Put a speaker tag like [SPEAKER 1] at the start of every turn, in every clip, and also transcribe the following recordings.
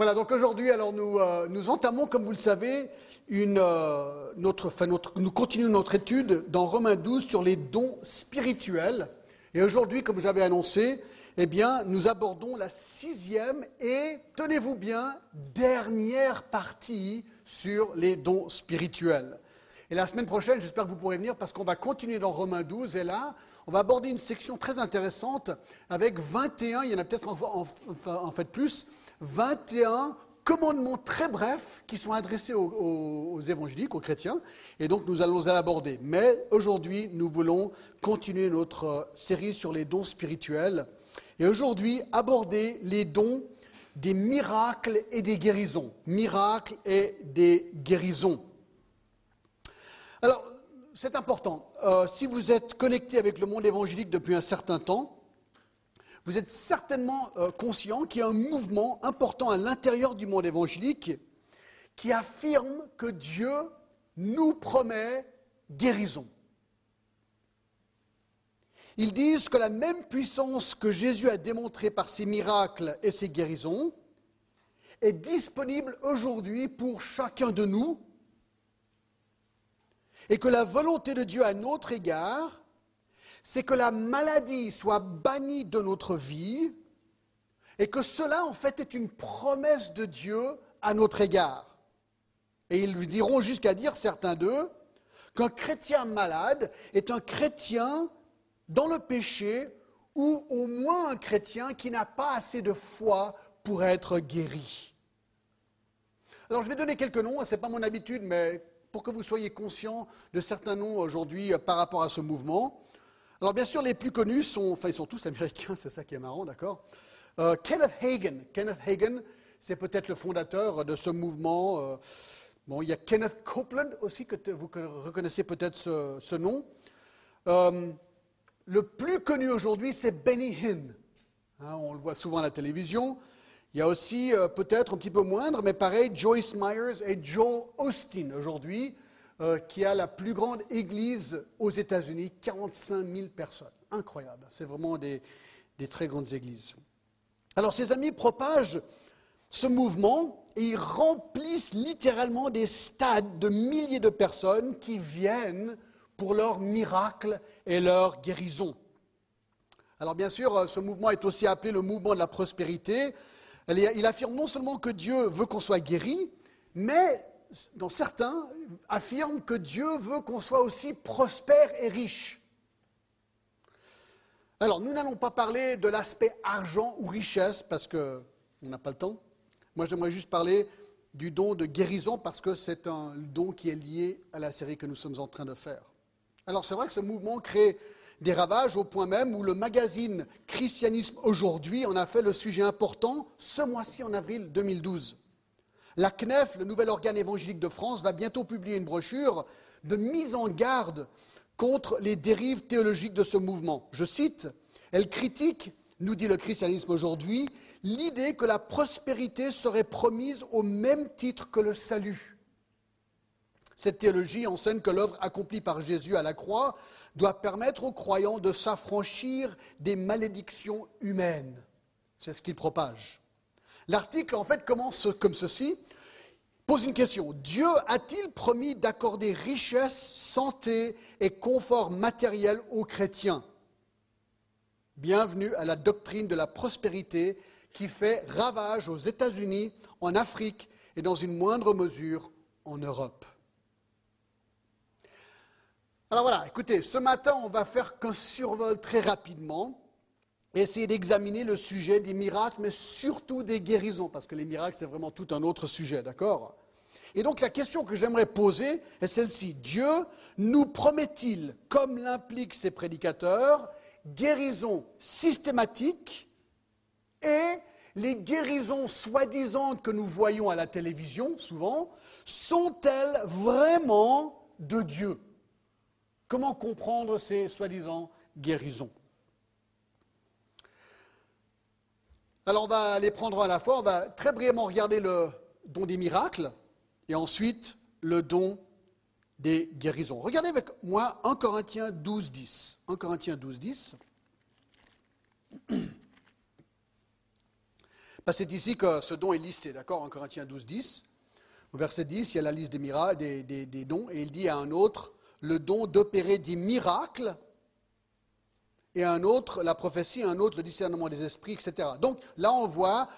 [SPEAKER 1] Voilà, donc aujourd'hui, alors nous, euh, nous entamons, comme vous le savez, une, euh, notre, enfin, nous continuons notre étude dans Romains 12 sur les dons spirituels. Et aujourd'hui, comme j'avais annoncé, eh bien, nous abordons la sixième et, tenez-vous bien, dernière partie sur les dons spirituels. Et la semaine prochaine, j'espère que vous pourrez venir parce qu'on va continuer dans Romains 12. Et là, on va aborder une section très intéressante avec 21, il y en a peut-être en, en fait plus, 21 commandements très brefs qui sont adressés aux, évangéliques, aux chrétiens, et donc nous allons l'aborder. Mais aujourd'hui, nous voulons continuer notre euh, série sur les dons spirituels, et aujourd'hui aborder les dons des miracles et des guérisons. Miracles et des guérisons. Alors, c'est important. Euh, si vous êtes connecté avec le monde évangélique depuis un certain temps, vous êtes certainement euh, conscient qu'il y a un mouvement important à l'intérieur du monde évangélique qui affirme que Dieu nous promet guérison. Ils disent que la même puissance que Jésus a démontrée par ses miracles et ses guérisons est disponible aujourd'hui pour chacun de nous et que la volonté de Dieu à notre égard c'est que la maladie soit bannie de notre vie et que cela, en fait, est une promesse de Dieu à notre égard. Et ils lui diront jusqu'à dire, certains d'eux, qu'un chrétien malade est un chrétien dans le péché ou au moins un chrétien qui n'a pas assez de foi pour être guéri. Alors je vais donner quelques noms, ce n'est pas mon habitude, mais pour que vous soyez conscients de certains noms aujourd'hui par rapport à ce mouvement. Alors bien sûr, les plus connus sont, enfin ils sont tous américains, c'est ça qui est marrant, d'accord? Euh, Kenneth Hagen. Kenneth Hagen, c'est peut-être le fondateur de ce mouvement. Euh, bon, il y a Kenneth Copeland aussi, que vous reconnaissez peut-être ce, nom. Euh, le plus connu aujourd'hui, c'est Benny Hinn. Hein, on le voit souvent à la télévision. Il y a aussi, peut-être un petit peu moindre, mais pareil, Joyce Myers et Joel Austin aujourd'hui. Euh, qui a la plus grande église aux États-Unis, 45 000 personnes. Incroyable, c'est vraiment des, très grandes églises. Alors ces amis propagent ce mouvement et ils remplissent littéralement des stades de milliers de personnes qui viennent pour leurs miracles et leurs guérisons. Alors bien sûr, ce mouvement est aussi appelé le mouvement de la prospérité. Il affirme non seulement que Dieu veut qu'on soit guéri, mais dans certains, affirment que Dieu veut qu'on soit aussi prospère et riche. Alors, nous n'allons pas parler de l'aspect argent ou richesse parce qu'on n'a pas le temps. Moi, j'aimerais juste parler du don de guérison parce que c'est un don qui est lié à la série que nous sommes en train de faire. Alors, c'est vrai que ce mouvement crée des ravages au point même où le magazine Christianisme aujourd'hui en a fait le sujet important ce mois-ci en avril 2012. La CNEF, le nouvel organe évangélique de France, va bientôt publier une brochure de mise en garde contre les dérives théologiques de ce mouvement. Je cite, elle critique, nous dit le christianisme aujourd'hui, l'idée que la prospérité serait promise au même titre que le salut. Cette théologie enseigne que l'œuvre accomplie par Jésus à la croix doit permettre aux croyants de s'affranchir des malédictions humaines. C'est ce qu'il propage. L'article, en fait, commence comme ceci. Pose une question. Dieu a-t-il promis d'accorder richesse, santé et confort matériel aux chrétiens? Bienvenue à la doctrine de la prospérité qui fait ravage aux États-Unis, en Afrique et dans une moindre mesure en Europe. Alors voilà, écoutez, ce matin, on va faire qu'un survol très rapidement essayer d'examiner le sujet des miracles, mais surtout des guérisons, parce que les miracles, c'est vraiment tout un autre sujet, d'accord? Et donc la question que j'aimerais poser est celle-ci. Dieu nous promet-il, comme l'impliquent ses prédicateurs, guérisons systématiques et les guérisons soi-disant que nous voyons à la télévision, souvent, sont-elles vraiment de Dieu? Comment comprendre ces soi-disant guérisons? Alors on va les prendre à la fois, on va très brièvement regarder le don des miracles et ensuite le don des guérisons. Regardez avec moi 1 Corinthiens 12, 10. 1 Corinthiens 12, 10. Parce que c'est ici que ce don est listé, d'accord En Corinthiens 12, 10. Au verset 10, il y a la liste des, miracles, des dons, et il dit à un autre le don d'opérer des miracles et un autre la prophétie, un autre le discernement des esprits, etc. Donc là, on voit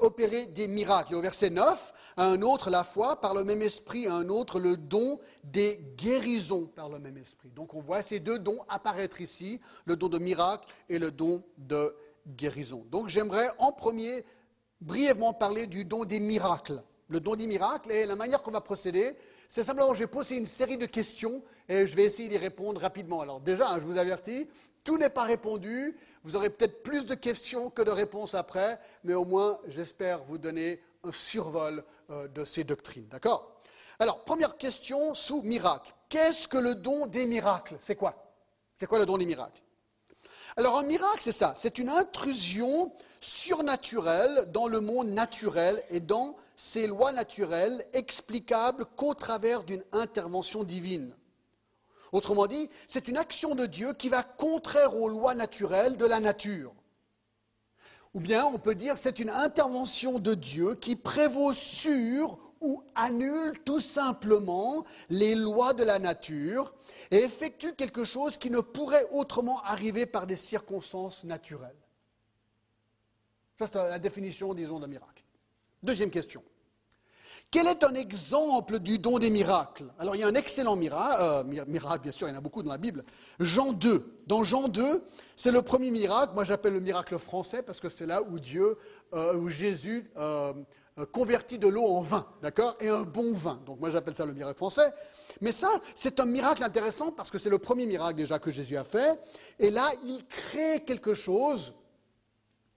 [SPEAKER 1] opérer des miracles. Et au verset 9, un autre la foi par le même esprit, un autre le don des guérisons par le même esprit. Donc on voit ces deux dons apparaître ici, le don de miracle et le don de guérison. Donc j'aimerais en premier brièvement parler du don des miracles. Le don des miracles et la manière qu'on va procéder, c'est simplement, je vais poser une série de questions et je vais essayer d'y répondre rapidement. Alors déjà, hein, je vous avertis, tout n'est pas répondu. Vous aurez peut-être plus de questions que de réponses après, mais au moins, j'espère vous donner un survol euh, de ces doctrines. D'accord? Alors, première question sous miracle. Qu'est-ce que le don des miracles? C'est quoi? C'est quoi le don des miracles? Alors, un miracle, c'est ça. C'est une intrusion surnaturelle dans le monde naturel et dans ses lois naturelles explicables qu'au travers d'une intervention divine. Autrement dit, c'est une action de Dieu qui va contraire aux lois naturelles de la nature. Ou bien on peut dire c'est une intervention de Dieu qui prévaut sur ou annule tout simplement les lois de la nature et effectue quelque chose qui ne pourrait autrement arriver par des circonstances naturelles. Ça, c'est la définition, disons, d'un miracle. Deuxième question. Quel est un exemple du don des miracles? Alors il y a un excellent miracle, euh, miracle, bien sûr, il y en a beaucoup dans la Bible. Jean 2. Dans Jean 2, c'est le premier miracle. Moi j'appelle le miracle français parce que c'est là où Dieu, euh, où Jésus euh, convertit de l'eau en vin, d'accord? Et un bon vin. Donc moi j'appelle ça le miracle français. Mais ça, c'est un miracle intéressant parce que c'est le premier miracle déjà que Jésus a fait. Et là, il crée quelque chose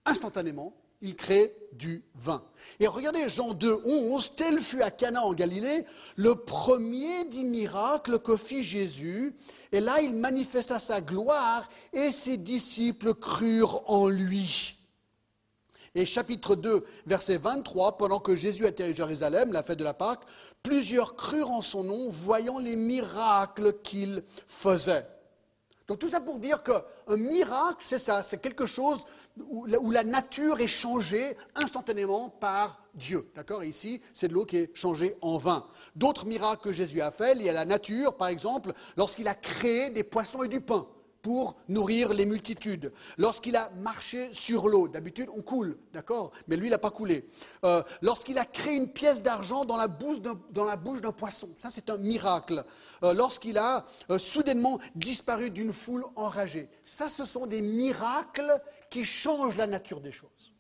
[SPEAKER 1] instantanément il crée du vin. Et regardez Jean 2, 11, tel fut à Cana en Galilée le premier des miracles que fit Jésus. Et là, il manifesta sa gloire et ses disciples crurent en lui. Et chapitre 2, verset 23, pendant que Jésus était à Jérusalem, la fête de la Pâque, plusieurs crurent en son nom, voyant les miracles qu'il faisait. Donc tout ça pour dire qu'un miracle, c'est ça, c'est quelque chose où la nature est changée instantanément par Dieu. D'accord? Ici, c'est de l'eau qui est changée en vin. D'autres miracles que Jésus a faits, il y a la nature, par exemple, lorsqu'il a créé des poissons et du pain pour nourrir les multitudes. Lorsqu'il a marché sur l'eau, d'habitude on coule, d'accord Mais lui, il n'a pas coulé. Euh, lorsqu'il a créé une pièce d'argent dans la bouche d'un poisson, ça c'est un miracle. Euh, lorsqu'il a euh, soudainement disparu d'une foule enragée, ça ce sont des miracles qui changent la nature des choses.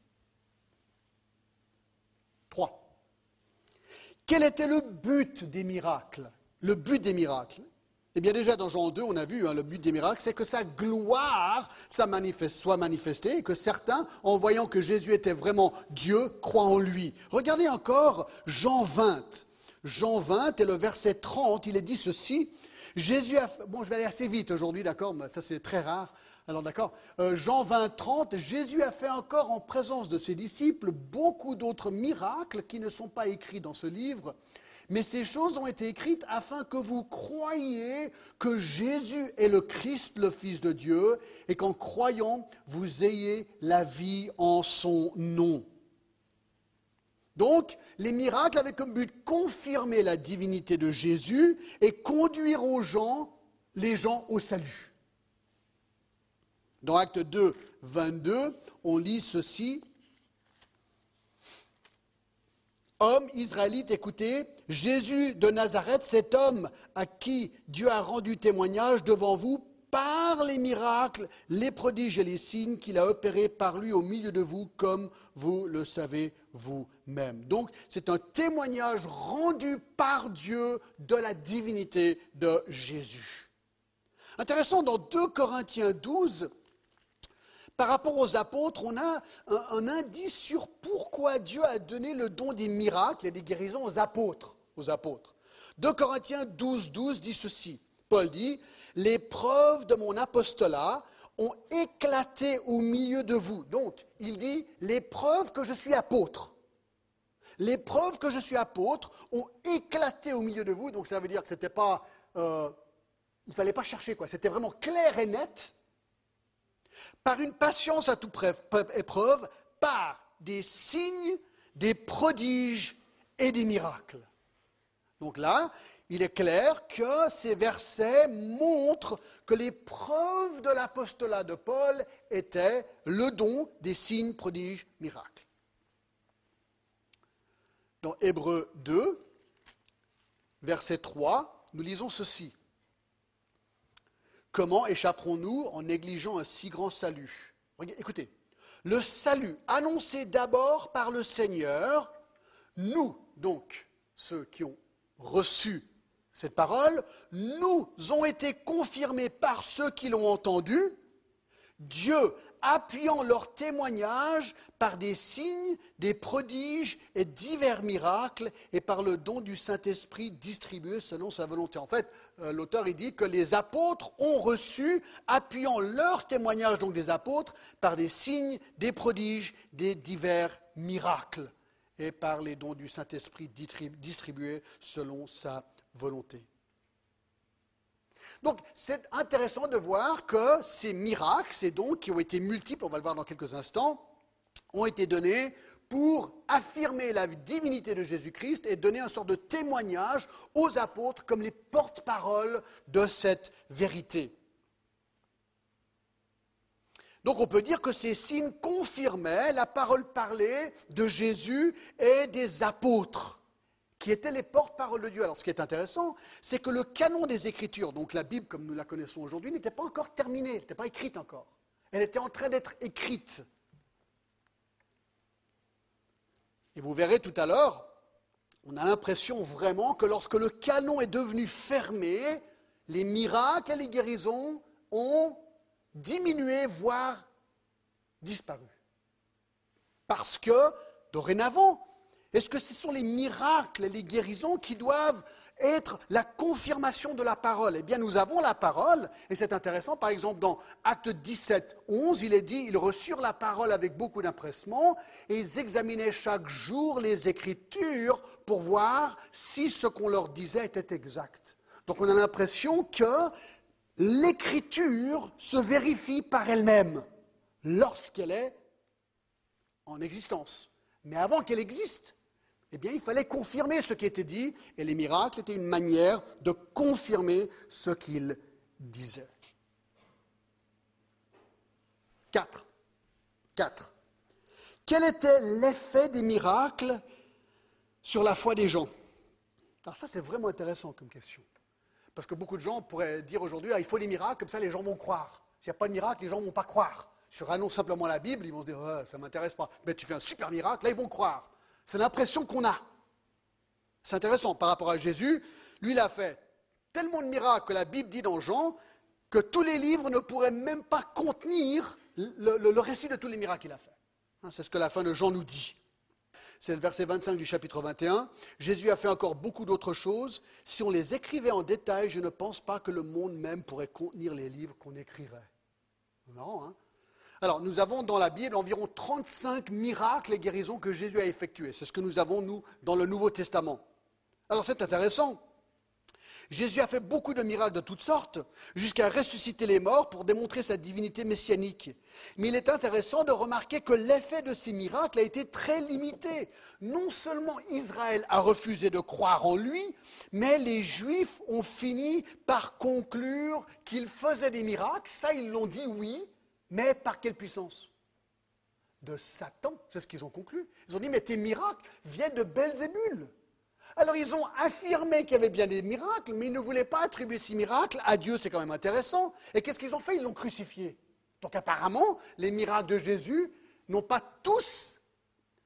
[SPEAKER 1] Trois. Quel était le but des miracles? Le but des miracles eh bien déjà dans Jean 2, on a vu hein, le but des miracles, c'est que sa gloire soit manifestée et que certains, en voyant que Jésus était vraiment Dieu, croient en lui. Regardez encore Jean 20. Jean 20 et le verset 30, il est dit ceci. Jésus a... Bon, je vais aller assez vite aujourd'hui, d'accord, mais ça c'est très rare. Alors d'accord, euh, Jean 20, 30, Jésus a fait encore en présence de ses disciples beaucoup d'autres miracles qui ne sont pas écrits dans ce livre mais ces choses ont été écrites afin que vous croyiez que Jésus est le Christ, le Fils de Dieu, et qu'en croyant, vous ayez la vie en son nom. Donc, les miracles avaient comme but confirmer la divinité de Jésus et conduire aux gens, les gens au salut. Dans Acte 2, 22, on lit ceci. Homme israélite, écoutez, Jésus de Nazareth, cet homme à qui Dieu a rendu témoignage devant vous par les miracles, les prodiges et les signes qu'il a opérés par lui au milieu de vous, comme vous le savez vous-même. Donc, c'est un témoignage rendu par Dieu de la divinité de Jésus. Intéressant, dans 2 Corinthiens 12, par rapport aux apôtres, on a un, indice sur pourquoi Dieu a donné le don des miracles et des guérisons aux apôtres. Aux apôtres. 2 Corinthiens 12, 12 dit ceci. Paul dit, les preuves de mon apostolat ont éclaté au milieu de vous. Donc, il dit, les preuves que je suis apôtre. Les preuves que je suis apôtre ont éclaté au milieu de vous. Donc, ça veut dire que c'était pas, euh, il fallait pas chercher quoi. C'était vraiment clair et net par une patience à toute épreuve, par des signes, des prodiges et des miracles. Donc là, il est clair que ces versets montrent que les preuves de l'apostolat de Paul étaient le don des signes, prodiges, miracles. Dans Hébreu 2, verset 3, nous lisons ceci. Comment échapperons-nous en négligeant un si grand salut? Écoutez, le salut annoncé d'abord par le Seigneur, nous, donc, ceux qui ont reçu cette parole, nous ont été confirmés par ceux qui l'ont entendu, Dieu appuyant leur témoignage par des signes, des prodiges et divers miracles et par le don du Saint-Esprit distribué selon sa volonté. En fait, euh, l'auteur dit que les apôtres ont reçu, appuyant leur témoignage donc des apôtres, par des signes, des prodiges, des divers miracles et par les dons du Saint-Esprit distribués selon sa volonté. Donc c'est intéressant de voir que ces miracles, ces dons qui ont été multiples, on va le voir dans quelques instants, ont été donnés pour affirmer la divinité de Jésus-Christ et donner un sort de témoignage aux apôtres comme les porte-paroles de cette vérité. Donc on peut dire que ces signes confirmaient la parole parlée de Jésus et des apôtres qui étaient les porte-paroles de Dieu. Alors ce qui est intéressant, c'est que le canon des Écritures, donc la Bible comme nous la connaissons aujourd'hui, n'était pas encore terminée, n'était pas écrite encore. Elle était en train d'être écrite. Et vous verrez tout à l'heure, on a l'impression vraiment que lorsque le canon est devenu fermé, les miracles et les guérisons ont diminué, voire disparu. Parce que, dorénavant, est-ce que ce sont les miracles les guérisons qui doivent être la confirmation de la parole? Eh bien, nous avons la parole, et c'est intéressant, par exemple, dans Acte 17, 11, il est dit, ils reçurent la parole avec beaucoup d'empressement, et ils examinaient chaque jour les Écritures pour voir si ce qu'on leur disait était exact. Donc on a l'impression que l'Écriture se vérifie par elle-même lorsqu'elle est en existence. Mais avant qu'elle existe, eh bien, il fallait confirmer ce qui était dit, et les miracles étaient une manière de confirmer ce qu'il disait. Quatre. Quatre. Quel était l'effet des miracles sur la foi des gens? Alors ça, c'est vraiment intéressant comme question. Parce que beaucoup de gens pourraient dire aujourd'hui, ah, il faut des miracles, comme ça les gens vont croire. S'il n'y a pas de miracle, les gens ne vont pas croire. Sur annonce simplement la Bible, ils vont se dire, ça ne m'intéresse pas. Mais tu fais un super miracle, là ils vont croire. C'est l'impression qu'on a. C'est intéressant par rapport à Jésus. Lui, il a fait tellement de miracles que la Bible dit dans Jean que tous les livres ne pourraient même pas contenir le, récit de tous les miracles qu'il a fait. Hein, c'est ce que la fin de Jean nous dit. C'est le verset 25 du chapitre 21. Jésus a fait encore beaucoup d'autres choses. Si on les écrivait en détail, je ne pense pas que le monde même pourrait contenir les livres qu'on écrirait. marrant, hein? Alors, nous avons dans la Bible environ 35 miracles et guérisons que Jésus a effectués. C'est ce que nous avons, nous, dans le Nouveau Testament. Alors, c'est intéressant. Jésus a fait beaucoup de miracles de toutes sortes, jusqu'à ressusciter les morts pour démontrer sa divinité messianique. Mais il est intéressant de remarquer que l'effet de ces miracles a été très limité. Non seulement Israël a refusé de croire en lui, mais les Juifs ont fini par conclure qu'il faisait des miracles. Ça, ils l'ont dit oui, mais par quelle puissance? De Satan, c'est ce qu'ils ont conclu. Ils ont dit, mais tes miracles viennent de Belzébul. Alors ils ont affirmé qu'il y avait bien des miracles, mais ils ne voulaient pas attribuer ces miracles à Dieu, c'est quand même intéressant. Et qu'est-ce qu'ils ont fait? Ils l'ont crucifié. Donc apparemment, les miracles de Jésus n'ont pas tous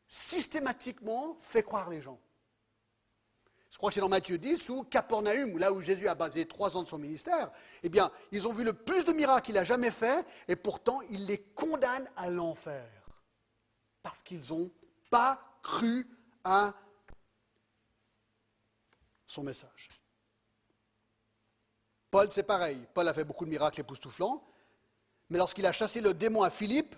[SPEAKER 1] systématiquement fait croire les gens. Je crois que c'est dans Matthieu 10 ou Capernaum, là où Jésus a basé trois ans de son ministère. Eh bien, ils ont vu le plus de miracles qu'il a jamais fait, et pourtant, il les condamne à l'enfer. Parce qu'ils n'ont pas cru à son message. Paul, c'est pareil. Paul a fait beaucoup de miracles époustouflants, mais lorsqu'il a chassé le démon à Philippe,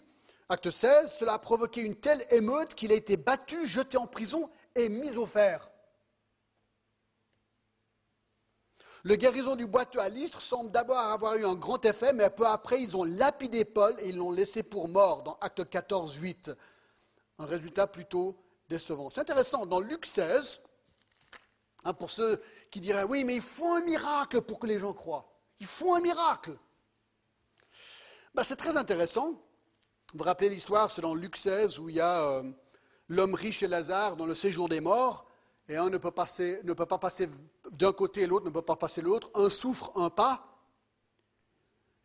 [SPEAKER 1] acte 16, cela a provoqué une telle émeute qu'il a été battu, jeté en prison et mis au fer. Le guérison du boiteux à l'Istre semble d'abord avoir eu un grand effet, mais peu après, ils ont lapidé Paul et ils l'ont laissé pour mort dans Acte 14, 8. un résultat plutôt décevant. C'est intéressant, dans Luc 16, hein, pour ceux qui diraient oui, mais il faut un miracle pour que les gens croient. Il faut un miracle. Ben, c'est très intéressant. Vous vous rappelez l'histoire, c'est dans Luc 16 où il y a euh, l'homme riche et Lazare dans le séjour des morts, et un ne peut, passer, ne peut pas passer d'un côté et l'autre ne peut pas passer l'autre, un souffre, un pas.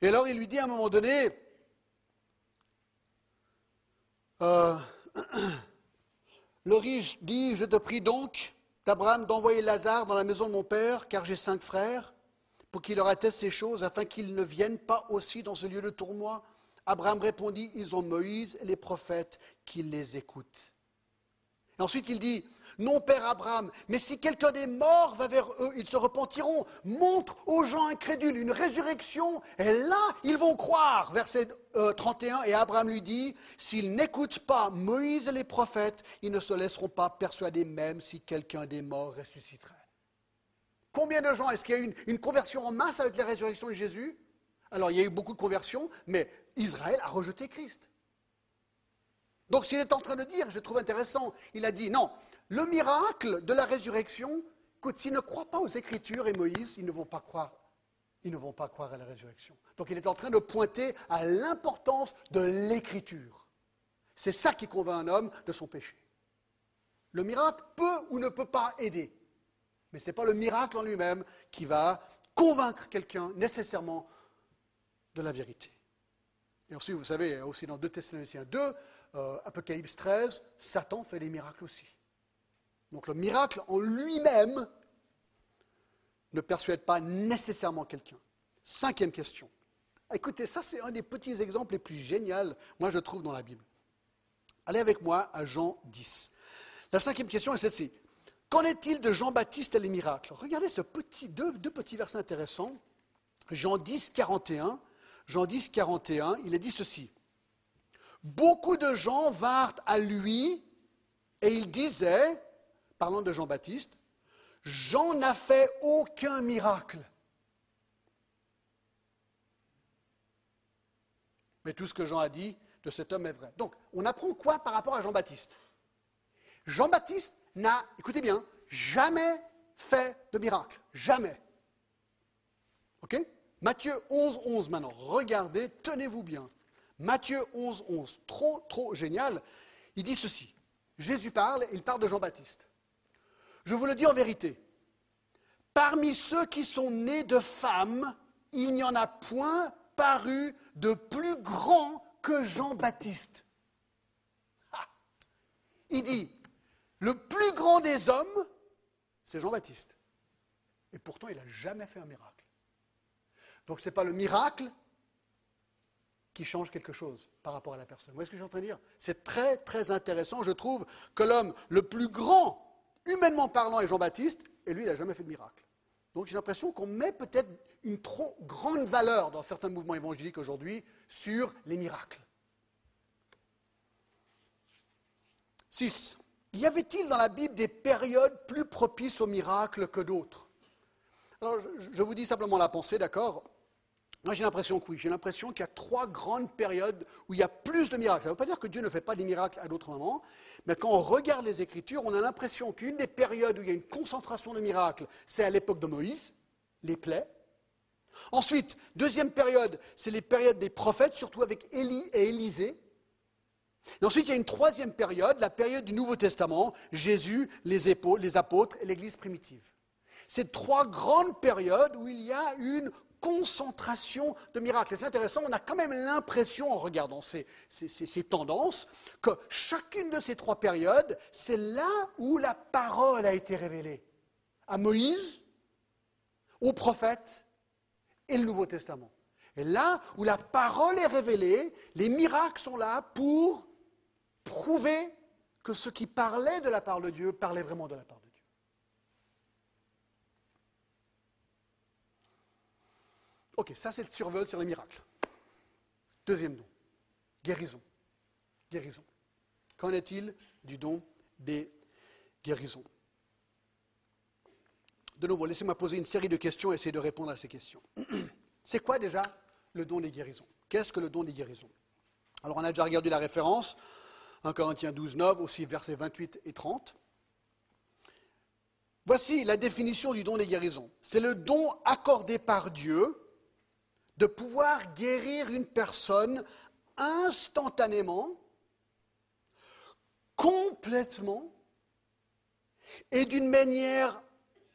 [SPEAKER 1] Et alors il lui dit à un moment donné, euh, le riche dit, je te prie donc d'Abraham d'envoyer Lazare dans la maison de mon père, car j'ai cinq frères, pour qu'il leur atteste ces choses, afin qu'ils ne viennent pas aussi dans ce lieu de tournoi. Abraham répondit, ils ont Moïse et les prophètes, qu'ils les écoutent. Ensuite il dit, non Père Abraham, mais si quelqu'un des morts va vers eux, ils se repentiront. Montre aux gens incrédules une résurrection, et là ils vont croire. Verset 31, euh, et Abraham lui dit, s'ils n'écoutent pas Moïse et les prophètes, ils ne se laisseront pas persuader même si quelqu'un des morts ressusciterait. Combien de gens, est-ce qu'il y a eu une, conversion en masse avec la résurrection de Jésus? Alors il y a eu beaucoup de conversions, mais Israël a rejeté Christ. Donc s'il est en train de dire, je trouve intéressant, il a dit non, le miracle de la résurrection, écoute, s'ils ne croient pas aux Écritures et Moïse, ils ne vont pas croire. À la résurrection. Donc il est en train de pointer à l'importance de l'Écriture. C'est ça qui convainc un homme de son péché. Le miracle peut ou ne peut pas aider, mais ce n'est pas le miracle en lui-même qui va convaincre quelqu'un nécessairement de la vérité. Et ensuite, vous savez, aussi dans 2 Thessaloniciens 2, euh, Apocalypse 13, Satan fait des miracles aussi. Donc le miracle en lui-même ne persuade pas nécessairement quelqu'un. Cinquième question. Écoutez, ça c'est un des petits exemples les plus géniaux, moi je trouve, dans la Bible. Allez avec moi à Jean 10. La cinquième question est celle-ci. Qu'en est-il de Jean-Baptiste et les miracles? Regardez ce petit, deux, deux petits versets intéressants. Jean 10, 41. Jean 10, 41, il est dit ceci. Beaucoup de gens vinrent à lui et il disait, parlant de Jean-Baptiste, Jean n'a fait aucun miracle. Mais tout ce que Jean a dit de cet homme est vrai. Donc, on apprend quoi par rapport à Jean-Baptiste? Jean-Baptiste n'a, écoutez bien, jamais fait de miracle. Jamais. OK? Matthieu 11, 11 maintenant. Regardez, tenez-vous bien. Matthieu 11, 11, trop, trop génial. Il dit ceci. Jésus parle, il parle de Jean-Baptiste. Je vous le dis en vérité, parmi ceux qui sont nés de femmes, il n'y en a point paru de plus grand que Jean-Baptiste. Il dit, le plus grand des hommes, c'est Jean-Baptiste. Et pourtant, il n'a jamais fait un miracle. Donc ce n'est pas le miracle qui change quelque chose par rapport à la personne. Vous voyez ce que je suis en train de dire? C'est très, très intéressant. Je trouve que l'homme le plus grand, humainement parlant, est Jean-Baptiste, et lui, il n'a jamais fait de miracle. Donc j'ai l'impression qu'on met peut-être une trop grande valeur dans certains mouvements évangéliques aujourd'hui sur les miracles. 6. Y avait-il dans la Bible des périodes plus propices aux miracles que d'autres? Alors, je vous dis simplement la pensée, d'accord? Moi, j'ai l'impression que oui. J'ai l'impression qu'il y a trois grandes périodes où il y a plus de miracles. Ça ne veut pas dire que Dieu ne fait pas des miracles à d'autres moments, mais quand on regarde les Écritures, on a l'impression qu'une des périodes où il y a une concentration de miracles, c'est à l'époque de Moïse, les plaies. Ensuite, deuxième période, c'est les périodes des prophètes, surtout avec Élie et Élisée. Ensuite, il y a une troisième période, la période du Nouveau Testament, Jésus, les, les apôtres et l'Église primitive. C'est trois grandes périodes où il y a une concentration de miracles. c'est intéressant, on a quand même l'impression, en regardant ces, tendances, que chacune de ces trois périodes, c'est là où la parole a été révélée. À Moïse, aux prophètes et le Nouveau Testament. Et là où la parole est révélée, les miracles sont là pour prouver que ce qui parlait de la part de Dieu parlait vraiment de la part de Dieu. Ok, ça c'est le survol sur les miracles. Deuxième don, guérison. Guérison. Qu'en est-il du don des guérisons? De nouveau, laissez-moi poser une série de questions et essayer de répondre à ces questions. C'est quoi déjà le don des guérisons? Qu'est-ce que le don des guérisons? Alors on a déjà regardé la référence. 1 Corinthiens 12, 9, aussi versets 28 et 30. Voici la définition du don des guérisons. C'est le don accordé par Dieu de pouvoir guérir une personne instantanément, complètement et d'une manière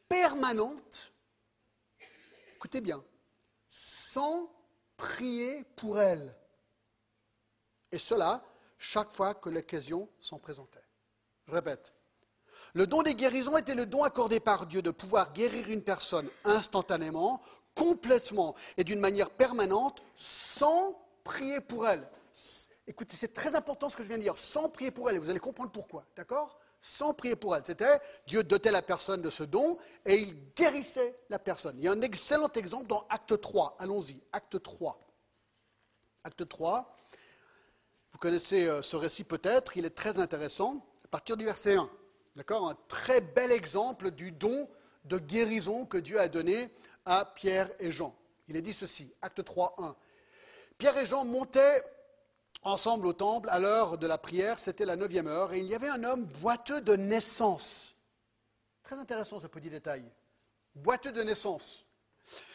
[SPEAKER 1] permanente, écoutez bien, sans prier pour elle. Et cela chaque fois que l'occasion s'en présentait. Je répète, le don des guérisons était le don accordé par Dieu de pouvoir guérir une personne instantanément, complètement et d'une manière permanente, sans prier pour elle. Écoutez, c'est très important ce que je viens de dire, sans prier pour elle, et vous allez comprendre pourquoi, d'accord? Sans prier pour elle. C'était Dieu dotait la personne de ce don et il guérissait la personne. Il y a un excellent exemple dans Acte 3. Allons-y, Acte 3. Acte 3. Vous connaissez euh, ce récit peut-être, il est très intéressant, à partir du verset 1. D'accord? Un très bel exemple du don de guérison que Dieu a donné à Pierre et Jean. Il est dit ceci, acte 3, 1. Pierre et Jean montaient ensemble au temple à l'heure de la prière, c'était la neuvième heure, et il y avait un homme boiteux de naissance. Très intéressant ce petit détail. Boiteux de naissance.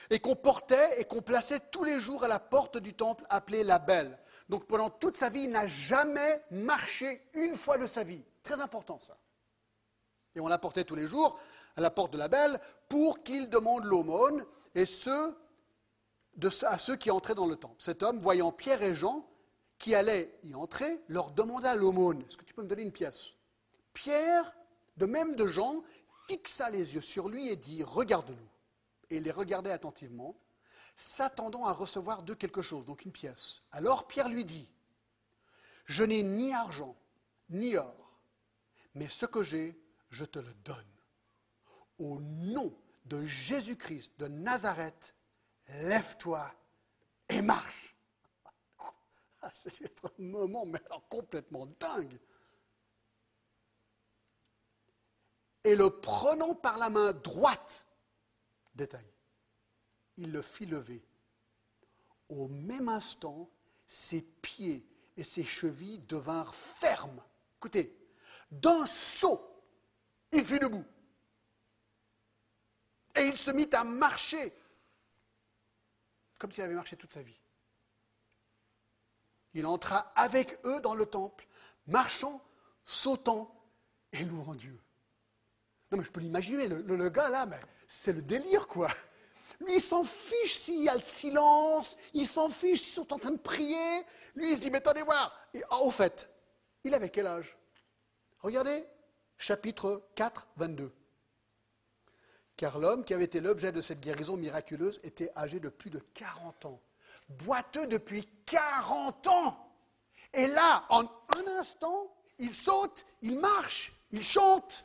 [SPEAKER 1] Et qu'on portait et qu'on plaçait tous les jours à la porte du temple appelé la Belle. Donc pendant toute sa vie, il n'a jamais marché une fois de sa vie. Très important ça. Et on l'apportait tous les jours à la porte de la belle pour qu'il demande l'aumône et à ceux qui entraient dans le temple. Cet homme, voyant Pierre et Jean qui allaient y entrer, leur demanda l'aumône. Est-ce que tu peux me donner une pièce? Pierre, de même de Jean, fixa les yeux sur lui et dit Regarde-nous. Et il les regardait attentivement, s'attendant à recevoir de quelque chose, donc une pièce. Alors Pierre lui dit Je n'ai ni argent, ni or, mais ce que j'ai, je te le donne. Au nom de Jésus-Christ de Nazareth, lève-toi et marche. Ah, c'est un moment complètement dingue. Et le prenant par la main droite, détail, il le fit lever. Au même instant, ses pieds et ses chevilles devinrent fermes. Écoutez, d'un saut, il fut debout. Et il se mit à marcher, comme s'il avait marché toute sa vie. Il entra avec eux dans le temple, marchant, sautant et louant Dieu. Non, mais je peux l'imaginer, le, gars là, mais c'est le délire, quoi. Lui, il s'en fiche s'il y a le silence, il s'en fiche s'ils sont en train de prier. Lui, il se dit, mais attendez voir. Et ah, au fait, il avait quel âge? Regardez, chapitre 4, 22. Car l'homme qui avait été l'objet de cette guérison miraculeuse était âgé de plus de 40 ans, boiteux depuis 40 ans. Et là, en un instant, il saute, il marche, il chante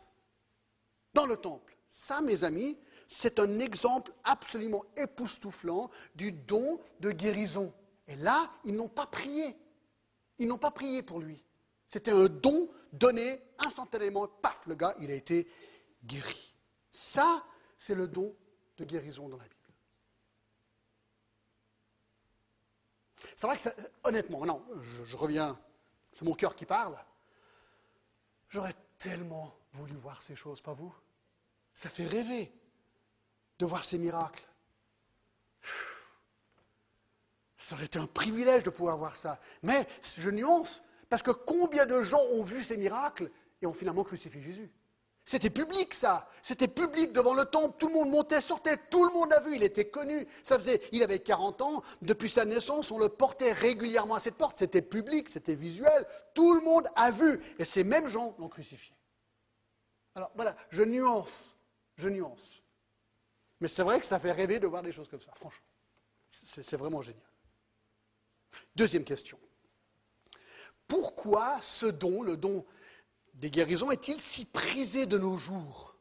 [SPEAKER 1] dans le temple. Ça, mes amis, c'est un exemple absolument époustouflant du don de guérison. Et là, ils n'ont pas prié. Ils n'ont pas prié pour lui. C'était un don donné instantanément. Paf, le gars, il a été guéri. Ça, c'est le don de guérison dans la Bible. C'est vrai que, honnêtement, non, je, reviens, c'est mon cœur qui parle. J'aurais tellement voulu voir ces choses, pas vous? Ça fait rêver de voir ces miracles. Ça aurait été un privilège de pouvoir voir ça. Mais je nuance, parce que combien de gens ont vu ces miracles et ont finalement crucifié Jésus? C'était public ça, c'était public devant le temple, tout le monde montait, sortait, tout le monde a vu, il était connu. Ça faisait, il avait 40 ans, depuis sa naissance, on le portait régulièrement à cette porte, c'était public, c'était visuel, tout le monde a vu et ces mêmes gens l'ont crucifié. Alors voilà, je nuance, je nuance. Mais c'est vrai que ça fait rêver de voir des choses comme ça, franchement. C'est vraiment génial. Deuxième question pourquoi ce don, le don des guérisons, est-il si prisé de nos jours?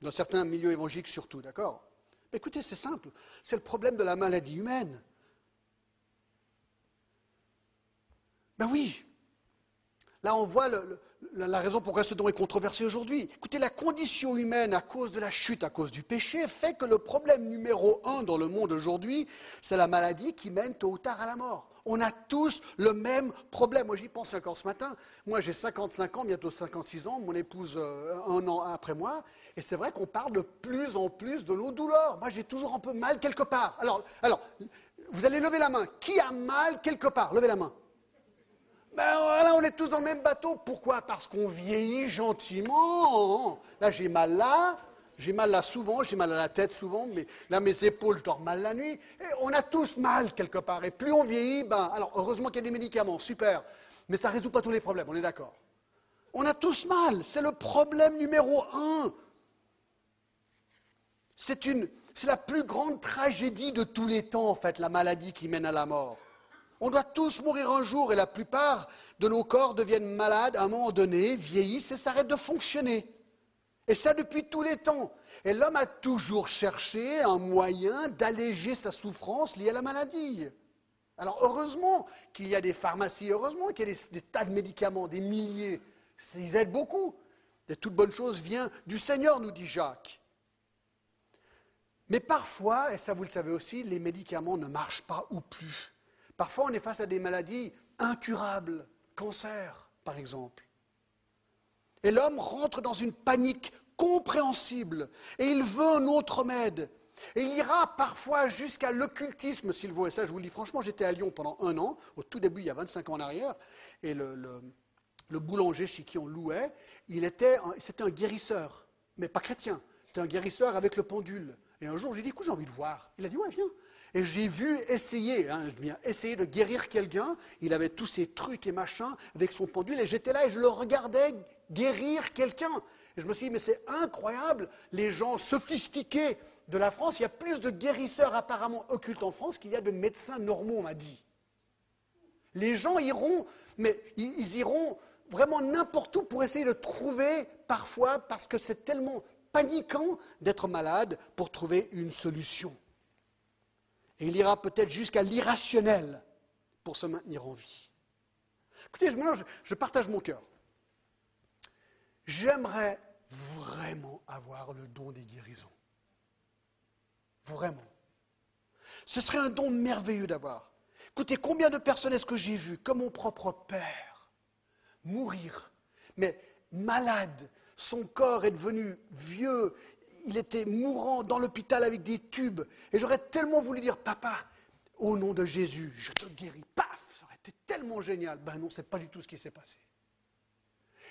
[SPEAKER 1] Dans certains milieux évangéliques surtout, d'accord? Écoutez, c'est simple, c'est le problème de la maladie humaine. Ben oui, Là, on voit la raison pourquoi ce don est controversé aujourd'hui. Écoutez, la condition humaine, à cause de la chute, à cause du péché, fait que le problème numéro un dans le monde aujourd'hui, c'est la maladie qui mène tôt ou tard à la mort. On a tous le même problème. Moi, j'y pense encore ce matin. Moi, j'ai 55 ans, bientôt 56 ans. Mon épouse, euh, un an après moi. Et c'est vrai qu'on parle de plus en plus de nos douleurs. Moi, j'ai toujours un peu mal quelque part. Alors, alors, vous allez lever la main. Qui a mal quelque part? Levez la main. Ben on est tous dans le même bateau. Pourquoi? Parce qu'on vieillit gentiment. Là, j'ai mal là, j'ai mal là souvent, j'ai mal à la tête souvent, mais là, mes épaules, je dors mal la nuit. On a tous mal quelque part. Et plus on vieillit, ben, alors heureusement qu'il y a des médicaments, super. Mais ça ne résout pas tous les problèmes, on est d'accord. On a tous mal. C'est le problème numéro un. C'est c'est la plus grande tragédie de tous les temps, en fait, la maladie qui mène à la mort. On doit tous mourir un jour et la plupart de nos corps deviennent malades à un moment donné, vieillissent et s'arrêtent de fonctionner. Et ça depuis tous les temps. Et l'homme a toujours cherché un moyen d'alléger sa souffrance liée à la maladie. Alors heureusement qu'il y a des pharmacies, heureusement qu'il y a des, tas de médicaments, des milliers. Ils aident beaucoup. Et toute bonne chose vient du Seigneur, nous dit Jacques. Mais parfois, et ça vous le savez aussi, les médicaments ne marchent pas ou plus. Parfois, on est face à des maladies incurables, cancer par exemple. Et l'homme rentre dans une panique compréhensible et il veut un autre remède. Et il ira parfois jusqu'à l'occultisme s'il veut. Et ça, je vous le dis franchement, j'étais à Lyon pendant un an, au tout début, il y a 25 ans en arrière, et le, boulanger chez qui on louait, il était, c'était un guérisseur, mais pas chrétien. C'était un guérisseur avec le pendule. Et un jour, j'ai dit, écoute, j'ai envie de voir. Il a dit, ouais, viens. Et j'ai vu essayer, hein, essayer de guérir quelqu'un. Il avait tous ces trucs et machins avec son pendule. Et j'étais là et je le regardais guérir quelqu'un. Et je me suis dit, mais c'est incroyable, les gens sophistiqués de la France, il y a plus de guérisseurs apparemment occultes en France qu'il y a de médecins normaux, on m'a dit. Les gens iront, mais ils iront vraiment n'importe où pour essayer de trouver, parfois, parce que c'est tellement paniquant d'être malade, pour trouver une solution. Et il ira peut-être jusqu'à l'irrationnel pour se maintenir en vie. Écoutez, je, je partage mon cœur. J'aimerais vraiment avoir le don des guérisons. Vraiment. Ce serait un don merveilleux d'avoir. Écoutez, combien de personnes est-ce que j'ai vu, comme mon propre père, mourir, mais malade, son corps est devenu vieux, il était mourant dans l'hôpital avec des tubes. Et j'aurais tellement voulu dire, papa, au nom de Jésus, je te guéris. Paf, ça aurait été tellement génial. Ben non, c'est pas du tout ce qui s'est passé.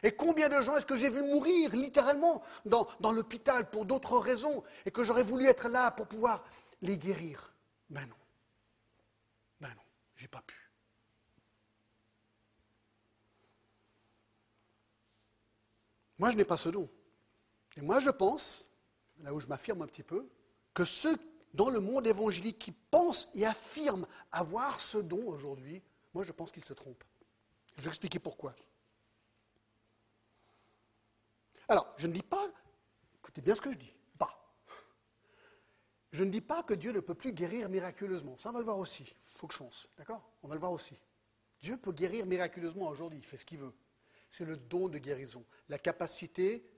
[SPEAKER 1] Et combien de gens est-ce que j'ai vu mourir littéralement dans, dans l'hôpital pour d'autres raisons et que j'aurais voulu être là pour pouvoir les guérir? Ben non. Ben non, j'ai pas pu. Moi, je n'ai pas ce don. Et moi, je pense là où je m'affirme un petit peu, que ceux dans le monde évangélique qui pensent et affirment avoir ce don aujourd'hui, moi je pense qu'ils se trompent. Je vais expliquer pourquoi. Alors, je ne dis pas, écoutez bien ce que je dis, pas. Je ne dis pas que Dieu ne peut plus guérir miraculeusement. Ça, on va le voir aussi. Il faut que je fonce. D'accord? On va le voir aussi. Dieu peut guérir miraculeusement aujourd'hui. Il fait ce qu'il veut. C'est le don de guérison. La capacité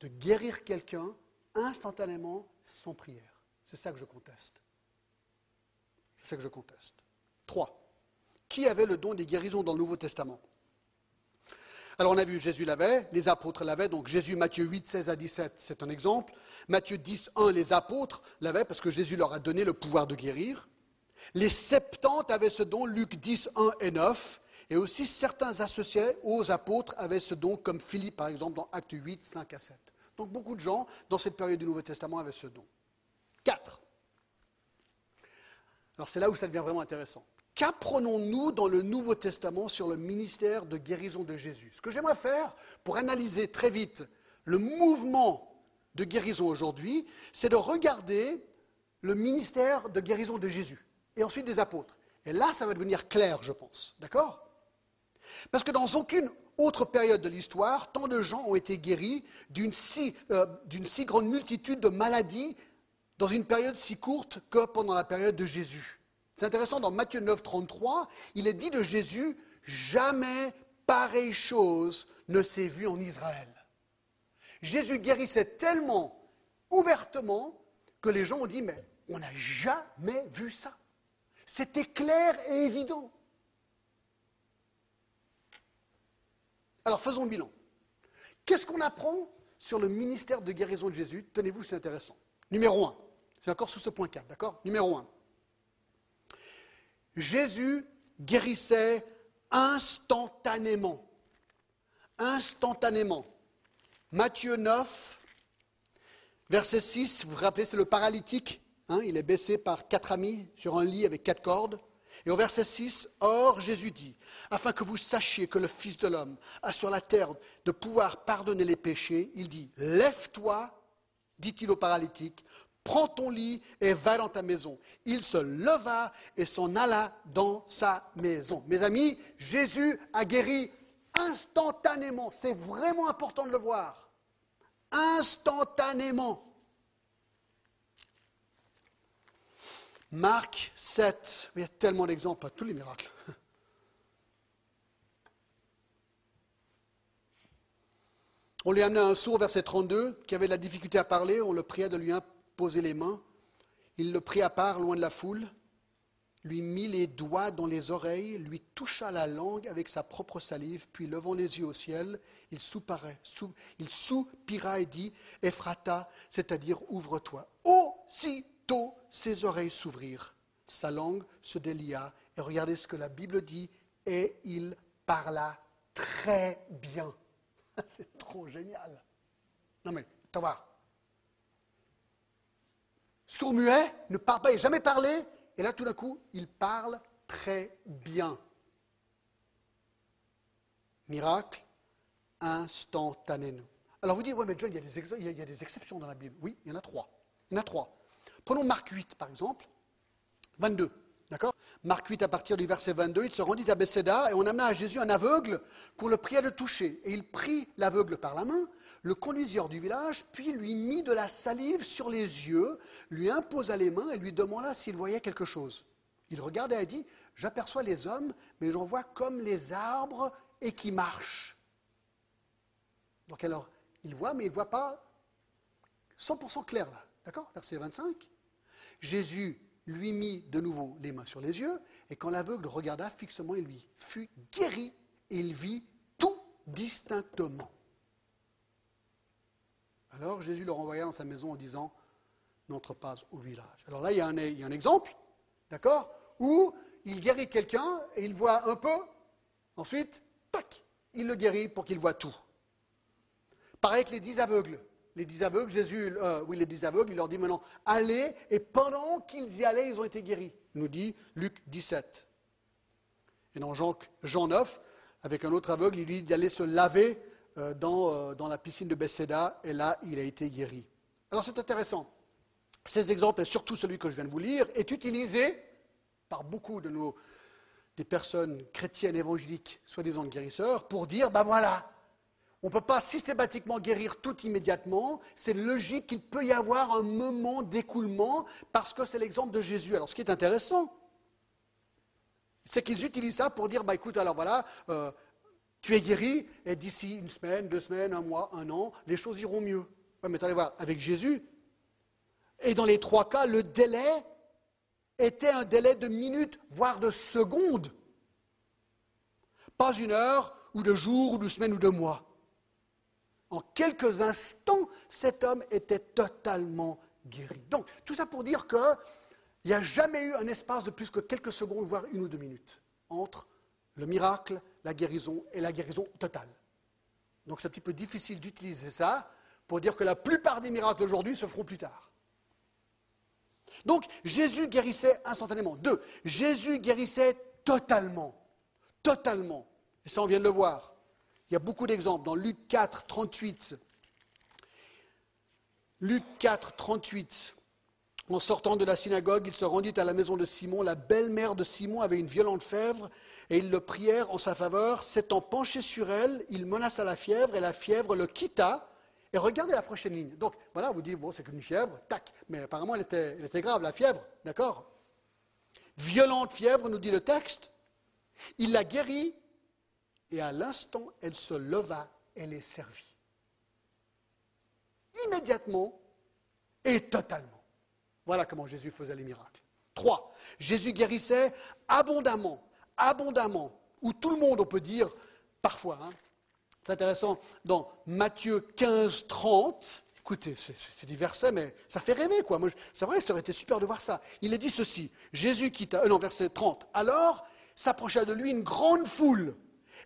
[SPEAKER 1] de guérir quelqu'un instantanément sans prière. C'est ça que je conteste. C'est ça que je conteste. Trois. Qui avait le don des guérisons dans le Nouveau Testament? Alors on a vu Jésus l'avait, les apôtres l'avaient, donc Jésus Matthieu 8, 16 à 17, c'est un exemple. Matthieu 10, 1, les apôtres l'avaient parce que Jésus leur a donné le pouvoir de guérir. Les septante avaient ce don, Luc 10, 1 et 9. Et aussi certains associés aux apôtres avaient ce don, comme Philippe par exemple dans Acte 8, 5 à 7. Donc beaucoup de gens, dans cette période du Nouveau Testament, avaient ce don. Quatre. Alors c'est là où ça devient vraiment intéressant. Qu'apprenons-nous dans le Nouveau Testament sur le ministère de guérison de Jésus? Ce que j'aimerais faire pour analyser très vite le mouvement de guérison aujourd'hui, c'est de regarder le ministère de guérison de Jésus et ensuite des apôtres. Et là, ça va devenir clair, je pense. D'accord? Parce que dans aucune autre période de l'histoire, tant de gens ont été guéris d'une si, euh, si, grande multitude de maladies dans une période si courte que pendant la période de Jésus. C'est intéressant, dans Matthieu 9, 33, il est dit de Jésus, jamais pareille chose ne s'est vue en Israël. Jésus guérissait tellement ouvertement que les gens ont dit, mais on n'a jamais vu ça. C'était clair et évident. Alors faisons le bilan. Qu'est-ce qu'on apprend sur le ministère de guérison de Jésus? Tenez-vous, c'est intéressant. Numéro un, c'est encore sous ce point 4, d'accord? Numéro un. Jésus guérissait instantanément. Instantanément. Matthieu 9, verset 6, vous vous rappelez, c'est le paralytique. Hein, il est baissé par quatre amis sur un lit avec quatre cordes. Et au verset 6, Or Jésus dit, afin que vous sachiez que le Fils de l'homme a sur la terre de pouvoir pardonner les péchés, il dit, Lève-toi, dit-il au paralytique, prends ton lit et va dans ta maison. Il se leva et s'en alla dans sa maison. Mes amis, Jésus a guéri instantanément. C'est vraiment important de le voir. Instantanément. Marc 7, il y a tellement d'exemples, pas tous les miracles. On lui amenait un sourd, verset 32, qui avait de la difficulté à parler, on le pria de lui imposer les mains. Il le prit à part, loin de la foule, lui mit les doigts dans les oreilles, lui toucha la langue avec sa propre salive, puis levant les yeux au ciel, il, il soupira et dit, Ephrata, c'est-à-dire ouvre-toi. Ses oreilles s'ouvrirent, sa langue se délia, et regardez ce que la Bible dit, et il parla très bien. C'est trop génial. Non mais, t'en voir. Sourd-muet, ne parle pas, il jamais parlé, et là tout d'un coup, il parle très bien. Miracle instantanément. Alors vous dites, oui, mais John, il y a des exceptions dans la Bible. Oui, il y en a trois. Il y en a trois. Prenons Marc 8, par exemple, 22. D'accord Marc 8, à partir du verset 22, il se rendit à Bethséda et on amena à Jésus un aveugle qu'on le pria de toucher. Et il prit l'aveugle par la main, le conduisit hors du village, puis lui mit de la salive sur les yeux, lui imposa les mains et lui demanda s'il voyait quelque chose. Il regarda et dit J'aperçois les hommes, mais j'en vois comme les arbres et qui marchent. Donc alors, il voit, mais il ne voit pas 100% clair là. D'accord Verset 25. Jésus lui mit de nouveau les mains sur les yeux, et quand l'aveugle regarda fixement, il lui fut guéri, et il vit tout distinctement. Alors Jésus le renvoya dans sa maison en disant, n'entre pas au village. Alors là, il y a un, exemple, d'accord, où il guérit quelqu'un et il voit un peu, ensuite, tac, il le guérit pour qu'il voit tout. Pareil que les dix aveugles les dix aveugles, Jésus, euh, oui, les dix aveugles, il leur dit maintenant, allez, et pendant qu'ils y allaient, ils ont été guéris, nous dit Luc 17. Et dans Jean, Jean 9, avec un autre aveugle, il lui dit d'aller se laver euh, dans, euh, dans, la piscine de Bethséda, et là, il a été guéri. Alors c'est intéressant. Ces exemples, et surtout celui que je viens de vous lire, est utilisé par beaucoup de nos des personnes chrétiennes évangéliques, soi-disant guérisseurs, pour dire, ben voilà, on ne peut pas systématiquement guérir tout immédiatement. C'est logique qu'il peut y avoir un moment d'écoulement parce que c'est l'exemple de Jésus. Alors ce qui est intéressant, c'est qu'ils utilisent ça pour dire, bah écoute, alors voilà, euh, tu es guéri et d'ici une semaine, deux semaines, un mois, un an, les choses iront mieux. mais allez voir, avec Jésus, et dans les trois cas, le délai était un délai de minutes, voire de secondes. Pas une heure, ou de jours, ou de semaines, ou de mois. En quelques instants, cet homme était totalement guéri. Donc, tout ça pour dire qu'il n'y a jamais eu un espace de plus que quelques secondes, voire une ou deux minutes, entre le miracle, la guérison et la guérison totale. Donc, c'est un petit peu difficile d'utiliser ça pour dire que la plupart des miracles aujourd'hui se feront plus tard. Donc, Jésus guérissait instantanément. Deux, Jésus guérissait totalement. Totalement. Et ça, on vient de le voir. Il y a beaucoup d'exemples. Dans Luc 4, 38, Luc 4, 38, en sortant de la synagogue, il se rendit à la maison de Simon. La belle-mère de Simon avait une violente fièvre et ils le prièrent en sa faveur. S'étant penché sur elle, il menaça la fièvre et la fièvre le quitta. Et regardez la prochaine ligne. Donc voilà, vous dites, bon, c'est qu'une fièvre, tac. Mais apparemment, elle était, elle était grave, la fièvre, d'accord? Violente fièvre, nous dit le texte. Il la guérit Et à l'instant, elle se leva, elle est servie. Immédiatement et totalement. Voilà comment Jésus faisait les miracles. Trois, Jésus guérissait abondamment, abondamment, ou tout le monde, on peut dire, parfois. Hein. C'est intéressant, dans Matthieu 15, 30, écoutez, c'est des versets, mais ça fait rêver, quoi. C'est vrai, ça aurait été super de voir ça. Il est dit ceci, Jésus quitta, euh, non, verset 30, alors s'approcha de lui une grande foule,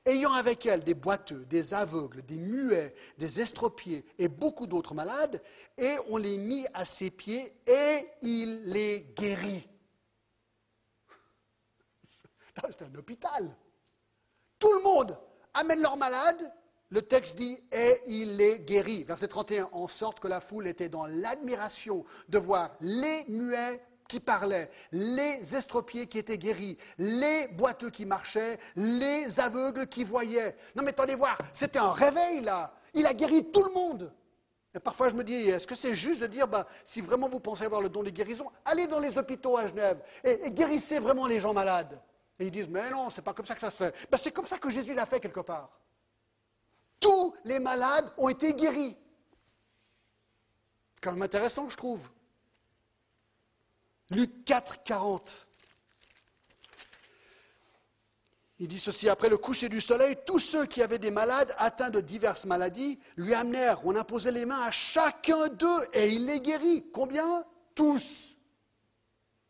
[SPEAKER 1] ayant avec elle des boiteux, des aveugles, des muets, des estropiés et beaucoup d'autres malades, et on les mit à ses pieds, et il les guérit. C'est un hôpital. Tout le monde amène leurs malades, le texte dit et il les guérit. Verset 31, en sorte que la foule était dans l'admiration de voir les muets qui parlaient, les estropiés qui étaient guéris, les boiteux qui marchaient, les aveugles qui voyaient. Non mais attendez voir, c'était un réveil là. Il a guéri tout le monde. Et parfois je me dis, est-ce que c'est juste de dire, bah, si vraiment vous pensez avoir le don des guérisons, allez dans les hôpitaux à Genève et, guérissez vraiment les gens malades. Et ils disent, mais non, c'est pas comme ça que ça se fait. Ben, c'est comme ça que Jésus l'a fait quelque part. Tous les malades ont été guéris. Quand même intéressant, je trouve. Luc 4, 40. Il dit ceci, après le coucher du soleil, tous ceux qui avaient des malades atteints de diverses maladies lui amenèrent, on imposait les mains à chacun d'eux et il les guérit. Combien? Tous.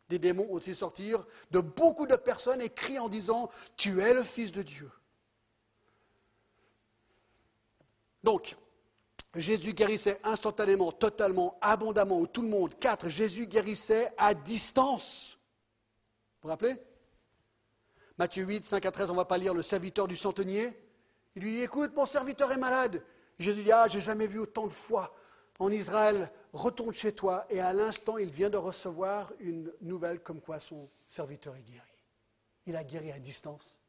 [SPEAKER 1] Des démons aussi sortirent de beaucoup de personnes et crient en disant, tu es le Fils de Dieu. Donc, Jésus guérissait instantanément, totalement, abondamment, ou tout le monde. Quatre, Jésus guérissait à distance. Vous vous rappelez? Matthieu 8, 5 à 13, on ne va pas lire le serviteur du centenier. Il lui dit, écoute, mon serviteur est malade. Jésus dit, ah, j'ai jamais vu autant de foi en Israël, retourne chez toi. Et à l'instant, il vient de recevoir une nouvelle comme quoi son serviteur est guéri. Il a guéri à distance.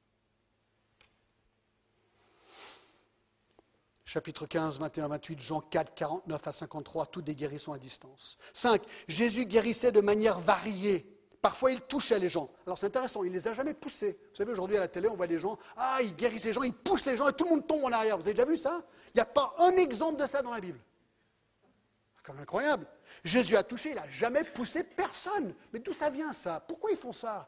[SPEAKER 1] Chapitre 15, 21, 28, Jean 4, 49 à 53, toutes des guérisons à distance. 5. Jésus guérissait de manière variée. Parfois, il touchait les gens. Alors, c'est intéressant, il ne les a jamais poussés. Vous savez, aujourd'hui, à la télé, on voit des gens, ah, il guérissent les gens, il pousse les gens et tout le monde tombe en arrière. Vous avez déjà vu ça? Il n'y a pas un exemple de ça dans la Bible. C'est quand même incroyable. Jésus a touché, il n'a jamais poussé personne. Mais d'où ça vient, ça? Pourquoi ils font ça?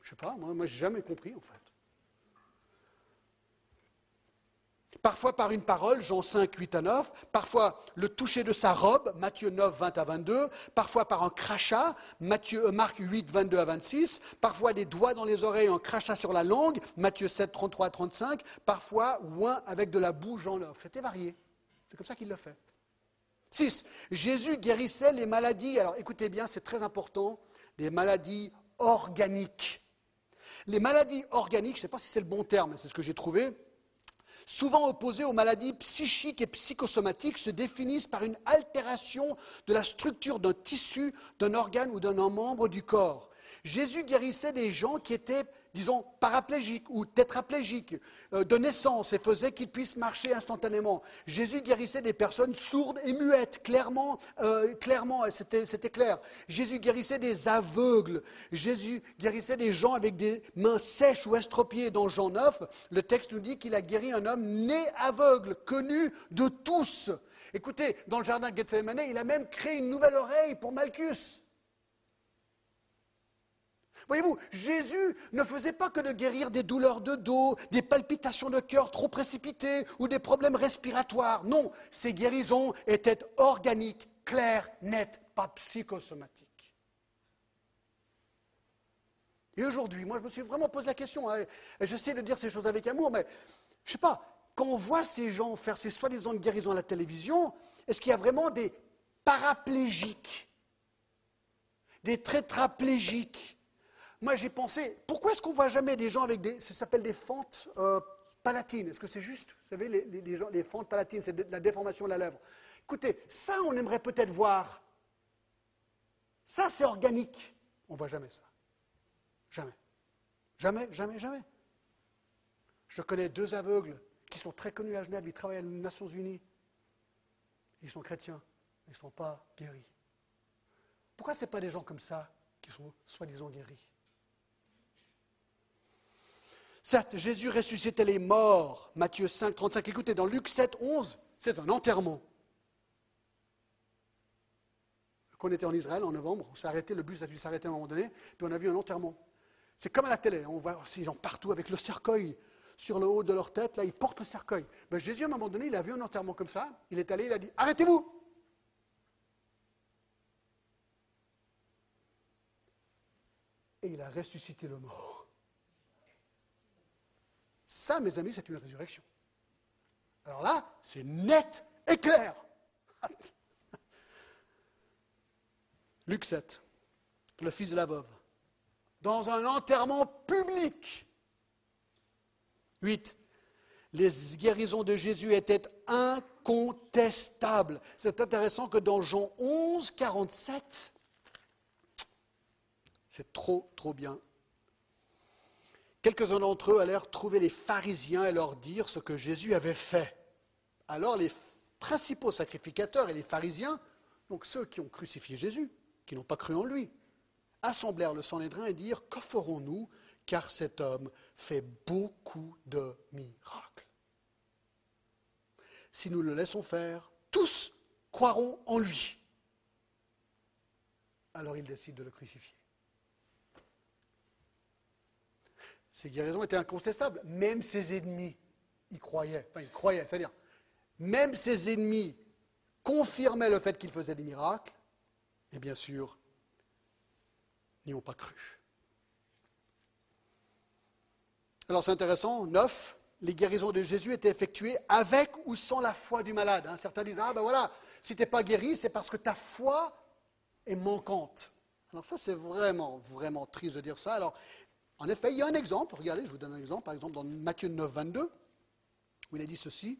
[SPEAKER 1] Je ne sais pas, moi, moi je n'ai jamais compris, en fait. Parfois par une parole, Jean 5, 8 à 9, parfois le toucher de sa robe, Matthieu 9, 20 à 22, parfois par un crachat, Matthieu, euh, Marc 8, 22 à 26, parfois des doigts dans les oreilles, un crachat sur la langue, Matthieu 7, 33 à 35, parfois ouin avec de la boue, Jean 9. C'était varié. C'est comme ça qu'il le fait. 6. Jésus guérissait les maladies, alors écoutez bien, c'est très important, les maladies organiques. Les maladies organiques, je ne sais pas si c'est le bon terme, c'est ce que j'ai trouvé, souvent opposées aux maladies psychiques et psychosomatiques, se définissent par une altération de la structure d'un tissu, d'un organe ou d'un membre du corps. Jésus guérissait des gens qui étaient disons, paraplégiques ou tétraplégiques euh, de naissance et faisait qu'ils puissent marcher instantanément. Jésus guérissait des personnes sourdes et muettes, clairement, euh, clairement, c'était clair. Jésus guérissait des aveugles. Jésus guérissait des gens avec des mains sèches ou estropiées. Dans Jean 9, le texte nous dit qu'il a guéri un homme né aveugle, connu de tous. Écoutez, dans le jardin de Gethsemane, il a même créé une nouvelle oreille pour Malchus. Voyez-vous, Jésus ne faisait pas que de guérir des douleurs de dos, des palpitations de cœur trop précipitées ou des problèmes respiratoires. Non, ses guérisons étaient organiques, claires, nettes, pas psychosomatiques. Et aujourd'hui, moi je me suis vraiment posé la question, hein, j'essaie de dire ces choses avec amour, mais je ne sais pas, quand on voit ces gens faire ces soi-disant guérisons à la télévision, est-ce qu'il y a vraiment des paraplégiques, des tétraplégiques, moi j'ai pensé, pourquoi est-ce qu'on voit jamais des gens avec des, ça s'appelle des fentes euh, palatines? Est-ce que c'est juste Vous savez, les, les, les fentes palatines, c'est la déformation de la lèvre? Écoutez, ça on aimerait peut-être voir. Ça c'est organique. On ne voit jamais ça. Jamais. Jamais, jamais, jamais. Je connais deux aveugles qui sont très connus à Genève, ils travaillent aux Nations Unies. Ils sont chrétiens, ils ne sont pas guéris. Pourquoi ce n'est pas des gens comme ça qui sont soi-disant guéris? Certes, Jésus ressuscitait les morts. Matthieu 5, 35. Écoutez, dans Luc 7, 11, c'est un enterrement. Quand on était en Israël en novembre, on s'est arrêté, le bus a dû s'arrêter à un moment donné, puis on a vu un enterrement. C'est comme à la télé, on voit aussi gens partout avec le cercueil sur le haut de leur tête, là, ils portent le cercueil. Ben, Jésus, à un moment donné, il a vu un enterrement comme ça, il est allé, il a dit Arrêtez-vous Et il a ressuscité le mort. Ça, mes amis, c'est une résurrection. Alors là, c'est net et clair. Luc 7, le fils de la veuve, dans un enterrement public. 8. Les guérisons de Jésus étaient incontestables. C'est intéressant que dans Jean 11, 47, c'est trop, trop bien. Quelques-uns d'entre eux allèrent trouver les pharisiens et leur dire ce que Jésus avait fait. Alors les principaux sacrificateurs et les pharisiens, donc ceux qui ont crucifié Jésus, qui n'ont pas cru en lui, assemblèrent le Sanhédrin et dirent Que ferons-nous car cet homme fait beaucoup de miracles. Si nous le laissons faire, tous croiront en lui. Alors il décide de le crucifier. Ses guérisons étaient incontestables. Même ses ennemis y croyaient. Enfin, ils croyaient, c'est-à-dire, même ses ennemis confirmaient le fait qu'il faisait des miracles, et bien sûr, n'y ont pas cru. Alors c'est intéressant, neuf, les guérisons de Jésus étaient effectuées avec ou sans la foi du malade. Hein. Certains disent, ah ben voilà, si tu n'es pas guéri, c'est parce que ta foi est manquante. Alors ça, c'est vraiment, vraiment triste de dire ça. Alors, en effet, il y a un exemple. Regardez, je vous donne un exemple. Par exemple, dans Matthieu 9, 22, où il a dit ceci.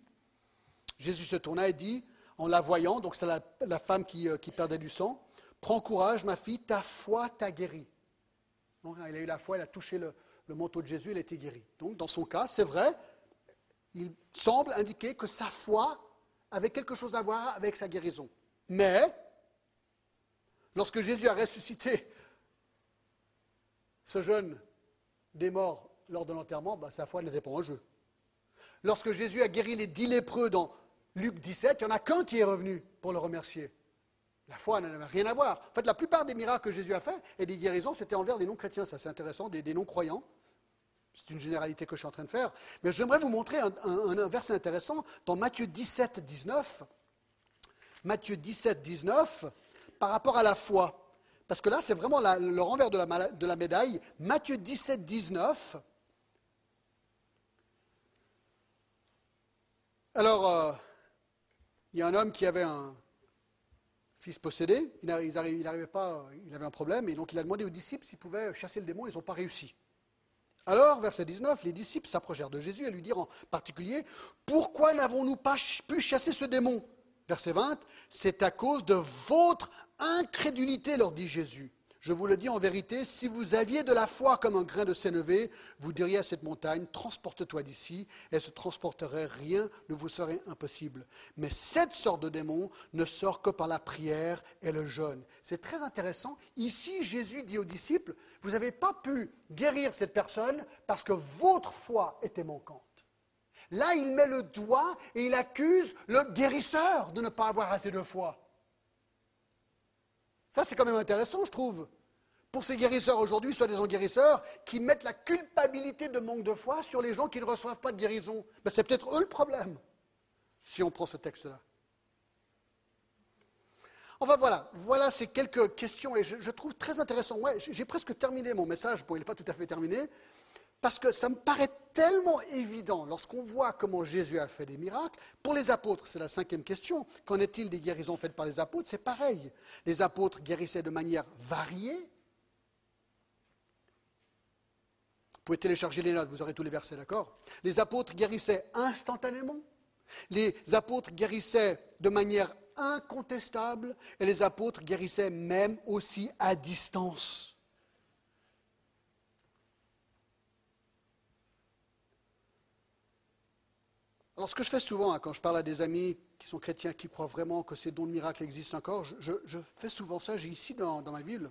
[SPEAKER 1] Jésus se tourna et dit, en la voyant, donc c'est la, femme qui, euh, qui, perdait du sang, Prends courage, ma fille, ta foi t'a guéri. Donc, il a eu la foi, il a touché le, le manteau de Jésus, il a été guéri. Donc, dans son cas, c'est vrai, il semble indiquer que sa foi avait quelque chose à voir avec sa guérison. Mais, lorsque Jésus a ressuscité ce jeune des morts lors de l'enterrement, bah, sa foi n'était pas en jeu. Lorsque Jésus a guéri les dix lépreux dans Luc 17, il n'y en a qu'un qui est revenu pour le remercier. La foi n'avait rien à voir. En fait, la plupart des miracles que Jésus a fait et des guérisons, c'était envers des non-chrétiens. Ça, c'est intéressant, des, non-croyants. C'est une généralité que je suis en train de faire. Mais j'aimerais vous montrer un, verset intéressant dans Matthieu 17, 19. Matthieu 17, 19, par rapport à la foi. Parce que là, c'est vraiment le renvers de la, médaille. Matthieu 17, 19. Alors, euh, il y a un homme qui avait un, fils possédé, il n'arrivait pas, il avait un problème, et donc il a demandé aux disciples s'ils pouvaient chasser le démon, ils n'ont pas réussi. Alors, verset 19, les disciples s'approchèrent de Jésus et lui dirent en particulier, Pourquoi n'avons-nous pas pu chasser ce démon? Verset 20, C'est à cause de votre incrédulité, leur dit Jésus. Je vous le dis en vérité, si vous aviez de la foi comme un grain de sénévé, vous diriez à cette montagne, transporte-toi d'ici, elle se transporterait, rien ne vous serait impossible. Mais cette sorte de démon ne sort que par la prière et le jeûne. C'est très intéressant. Ici, Jésus dit aux disciples, vous n'avez pas pu guérir cette personne parce que votre foi était manquante. Là, il met le doigt et il accuse le guérisseur de ne pas avoir assez de foi. Ça, c'est quand même intéressant, je trouve. Pour ces guérisseurs aujourd'hui, des guérisseurs, qui mettent la culpabilité de manque de foi sur les gens qui ne reçoivent pas de guérison. Ben, c'est peut-être eux le problème, si on prend ce texte-là. Enfin voilà, voilà ces quelques questions et je, trouve très intéressant. Ouais, j'ai presque terminé mon message, bon il n'est pas tout à fait terminé, parce que ça me paraît tellement évident lorsqu'on voit comment Jésus a fait des miracles. Pour les apôtres, c'est la cinquième question. Qu'en est-il des guérisons faites par les apôtres? C'est pareil. Les apôtres guérissaient de manière variée. Vous pouvez télécharger les notes, vous aurez tous les versets, d'accord? Les apôtres guérissaient instantanément. Les apôtres guérissaient de manière incontestable et les apôtres guérissaient même aussi à distance. Alors, ce que je fais souvent, hein, quand je parle à des amis qui sont chrétiens, qui croient vraiment que ces dons de miracles existent encore, je, fais souvent ça. J'ai ici dans, ma ville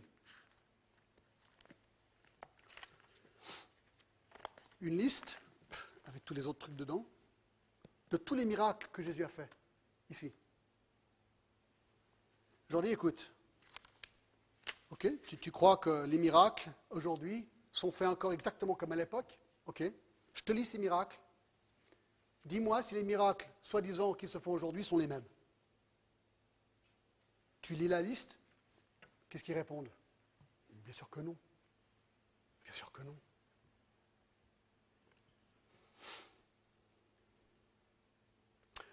[SPEAKER 1] une liste, avec tous les autres trucs dedans, de tous les miracles que Jésus a fait, ici. Je leur dis, écoute, ok, tu, tu crois que les miracles, aujourd'hui, sont faits encore exactement comme à l'époque Ok, je te lis ces miracles. Dis-moi si les miracles, soi-disant, qui se font aujourd'hui, sont les mêmes. Tu lis la liste Qu'est-ce qu'ils répondent? Bien sûr que non. Bien sûr que non.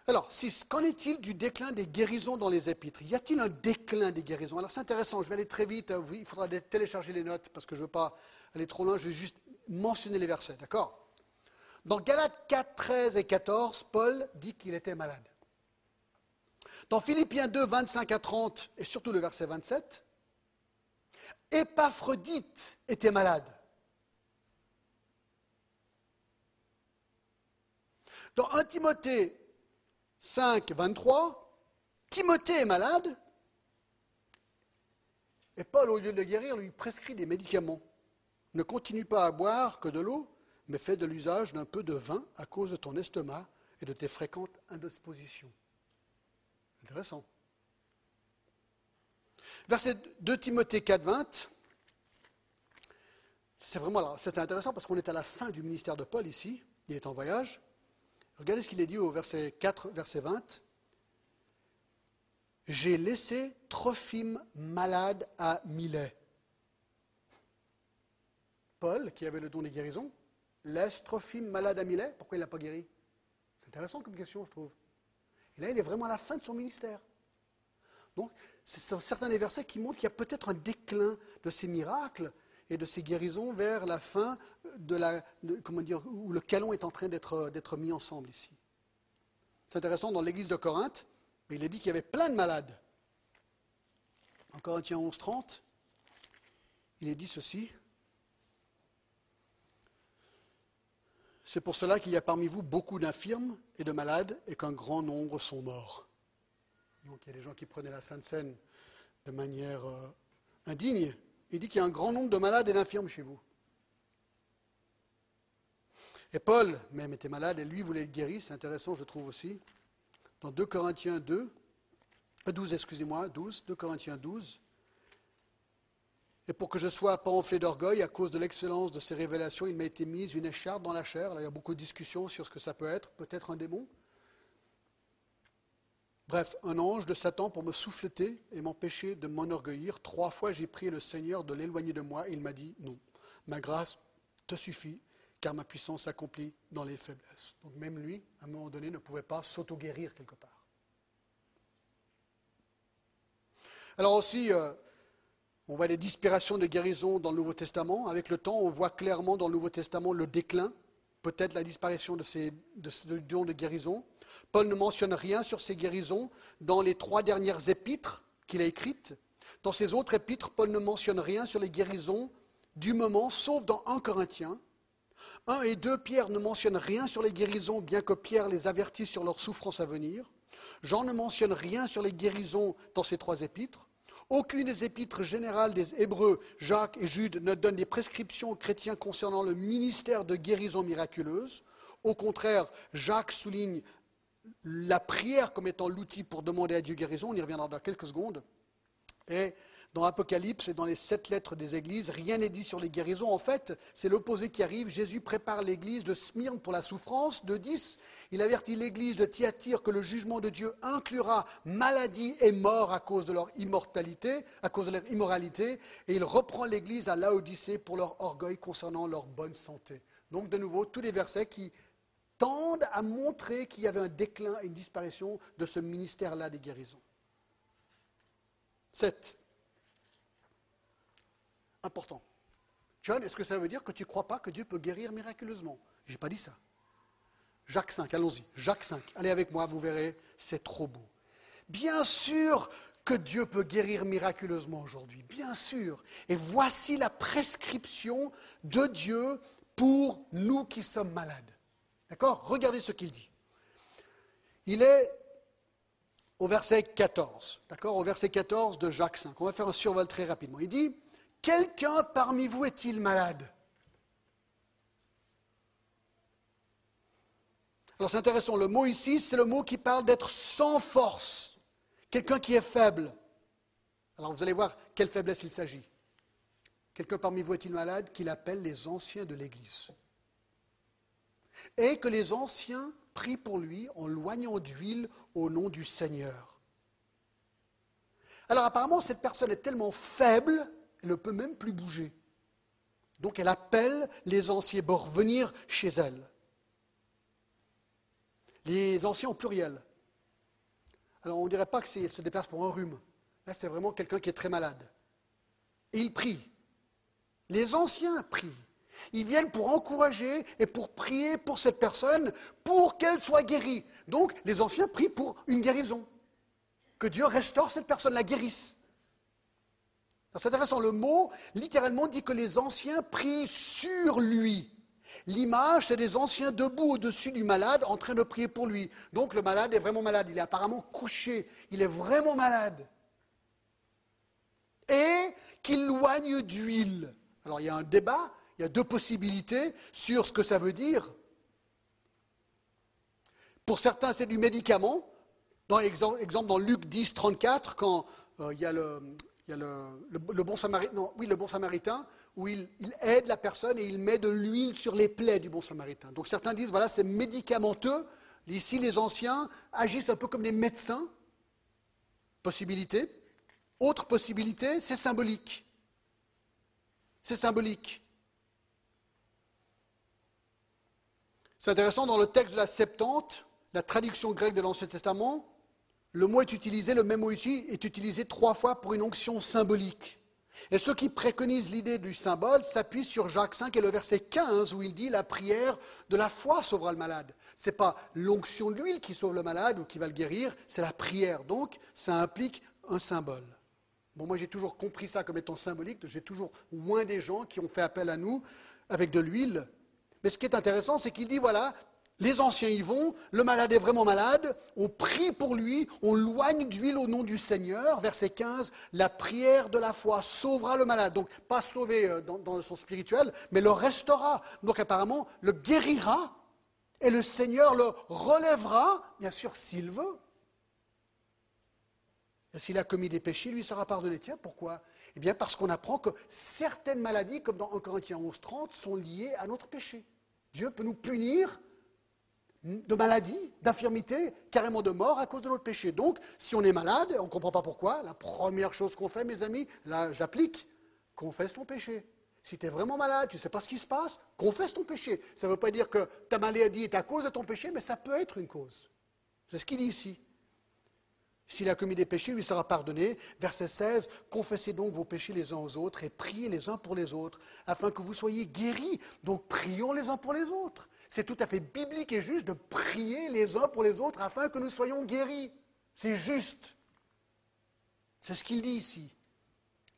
[SPEAKER 1] Alors, qu'en est-il du déclin des guérisons dans les épîtres? Y a-t-il un déclin des guérisons? Alors, c'est intéressant, je vais aller très vite. Il faudra télécharger les notes parce que je ne veux pas aller trop loin. Je vais juste mentionner les versets, d'accord? Dans Galates 4, 13 et 14, Paul dit qu'il était malade. Dans Philippiens 2, 25 à 30, et surtout le verset 27, Épaphrodite était malade. Dans 1 Timothée 5, 23, Timothée est malade, et Paul, au lieu de le guérir, lui prescrit des médicaments. Ne continue pas à boire que de l'eau, mais fais de l'usage d'un peu de vin à cause de ton estomac et de tes fréquentes indispositions. Intéressant. Verset 2 Timothée 4, 20. C'est vraiment c'est intéressant parce qu'on est à la fin du ministère de Paul ici. Il est en voyage. Regardez ce qu'il est dit au verset 4, verset 20. J'ai laissé Trophime malade à Milet. Paul, qui avait le don des guérisons, Trophime malade à Milet. Pourquoi il ne l'a pas guéri? C'est intéressant comme question, je trouve. Et là, il est vraiment à la fin de son ministère. Donc, c'est certains des versets qui montrent qu'il y a peut-être un déclin de ces miracles et de ces guérisons vers la fin de la, comment dire, où le calon est en train d'être mis ensemble ici. C'est intéressant, dans l'église de Corinthe, il est dit qu'il y avait plein de malades. En Corinthiens 11, 30, il est dit ceci. C'est pour cela qu'il y a parmi vous beaucoup d'infirmes et de malades et qu'un grand nombre sont morts. Donc il y a des gens qui prenaient la Sainte Seine de manière euh, indigne. Il dit qu'il y a un grand nombre de malades et d'infirmes chez vous. Et Paul, même, était malade et lui voulait être guéri. C'est intéressant, je trouve aussi. Dans 2 Corinthiens 2, 12, euh, excusez-moi, 12, 2 Corinthiens 12. Et pour que je sois pas enflé d'orgueil, à cause de l'excellence de ces révélations, il m'a été mise une écharpe dans la chair. il y a beaucoup de discussions sur ce que ça peut être, peut-être un démon. Bref, un ange de Satan pour me souffleter et m'empêcher de m'enorgueillir. Trois fois, j'ai prié le Seigneur de l'éloigner de moi. il m'a dit non, ma grâce te suffit, car ma puissance s'accomplit dans les faiblesses. Donc même lui, à un moment donné, ne pouvait pas s'auto-guérir quelque part. Alors aussi, euh, on voit des disparitions de guérison dans le Nouveau Testament. Avec le temps, on voit clairement dans le Nouveau Testament le déclin, peut-être la disparition de ces de, dons de guérison. Paul ne mentionne rien sur ces guérisons dans les trois dernières épîtres qu'il a écrites. Dans ses autres épîtres, Paul ne mentionne rien sur les guérisons du moment, sauf dans 1 Corinthiens. 1 et 2, Pierre ne mentionne rien sur les guérisons, bien que Pierre les avertisse sur leurs souffrances à venir. Jean ne mentionne rien sur les guérisons dans ces trois épîtres. Aucune des épîtres générales des Hébreux, Jacques et Jude, ne donne des prescriptions aux chrétiens concernant le ministère de guérison miraculeuse. Au contraire, Jacques souligne la prière comme étant l'outil pour demander à Dieu guérison, on y reviendra dans quelques secondes. Et dans l'Apocalypse et dans les sept lettres des églises, rien n'est dit sur les guérisons. En fait, c'est l'opposé qui arrive. Jésus prépare l'église de Smyrne pour la souffrance. De 10, il avertit l'église de Thyatire que le jugement de Dieu inclura maladie et mort à cause de leur immortalité, à cause de leur immoralité. Et il reprend l'église à Laodicée pour leur orgueil concernant leur bonne santé. Donc, de nouveau, tous les versets qui tendent à montrer qu'il y avait un déclin et une disparition de ce ministère-là des guérisons. 7. Important. John, est-ce que ça veut dire que tu ne crois pas que Dieu peut guérir miraculeusement? Je n'ai pas dit ça. Jacques 5, allons-y. Jacques 5, allez avec moi, vous verrez, c'est trop beau. Bien sûr que Dieu peut guérir miraculeusement aujourd'hui, bien sûr. Et voici la prescription de Dieu pour nous qui sommes malades. D'accord? Regardez ce qu'il dit. Il est au verset 14. D'accord? Au verset 14 de Jacques 5. On va faire un survol très rapidement. Il dit Quelqu'un parmi vous est-il malade? Alors c'est intéressant, le mot ici, c'est le mot qui parle d'être sans force, quelqu'un qui est faible. Alors vous allez voir quelle faiblesse il s'agit. Quelqu'un parmi vous est-il malade? Qu'il appelle les anciens de l'Église Et que les anciens prient pour lui en loignant d'huile au nom du Seigneur. Alors apparemment, cette personne est tellement faible, elle ne peut même plus bouger. Donc elle appelle les anciens pour venir chez elle. Les anciens au pluriel. Alors on ne dirait pas que se déplace pour un rhume. Là, c'est vraiment quelqu'un qui est très malade. Et il prie. Les anciens prient. Ils viennent pour encourager et pour prier pour cette personne pour qu'elle soit guérie. Donc, les anciens prient pour une guérison. Que Dieu restaure cette personne, la guérisse. C'est intéressant, le mot littéralement dit que les anciens prient sur lui. L'image, c'est des anciens debout au-dessus du malade en train de prier pour lui. Donc le malade est vraiment malade, il est apparemment couché, il est vraiment malade et qu'il loigne d'huile. Alors il y a un débat, il y a deux possibilités sur ce que ça veut dire. Pour certains, c'est du médicament. Dans exemple, dans Luc 10, 34, quand euh, il y a, le, bon samaritain, oui, le bon samaritain, où il, il, aide la personne et il met de l'huile sur les plaies du bon samaritain. Donc certains disent, voilà, c'est médicamenteux. Ici, les anciens agissent un peu comme des médecins. Possibilité. Autre possibilité, c'est symbolique. C'est symbolique. C'est intéressant, dans le texte de la Septante, la traduction grecque de l'Ancien Testament, le mot est utilisé, le même mot est utilisé trois fois pour une onction symbolique. Et ceux qui préconisent l'idée du symbole s'appuient sur Jacques 5 et le verset 15 où il dit la prière de la foi sauvera le malade. Ce n'est pas l'onction de l'huile qui sauve le malade ou qui va le guérir, c'est la prière. Donc ça implique un symbole. Bon, moi j'ai toujours compris ça comme étant symbolique, j'ai toujours moins des gens qui ont fait appel à nous avec de l'huile. Mais ce qui est intéressant, c'est qu'il dit, voilà, les anciens y vont, le malade est vraiment malade, on prie pour lui, on loigne d'huile au nom du Seigneur. Verset 15, la prière de la foi sauvera le malade. Donc pas sauver euh, dans, dans le sens spirituel, mais le restaura. Donc apparemment, le guérira et le Seigneur le relèvera, bien sûr s'il veut. Et s'il a commis des péchés, lui sera pardonné. Tiens, pourquoi? Eh bien, parce qu'on apprend que certaines maladies, comme dans 1 Corinthiens 11, 30, sont liées à notre péché. Dieu peut nous punir de maladies, d'infirmités, carrément de mort à cause de notre péché. Donc, si on est malade, on ne comprend pas pourquoi, la première chose qu'on fait, mes amis, là j'applique, confesse ton péché. Si tu es vraiment malade, tu ne sais pas ce qui se passe, confesse ton péché. Ça ne veut pas dire que ta maladie est à cause de ton péché, mais ça peut être une cause. C'est ce qu'il dit ici. S'il a commis des péchés, lui sera pardonné. Verset 16, confessez donc vos péchés les uns aux autres et priez les uns pour les autres, afin que vous soyez guéris. Donc prions les uns pour les autres. C'est tout à fait biblique et juste de prier les uns pour les autres afin que nous soyons guéris. C'est juste. C'est ce qu'il dit ici.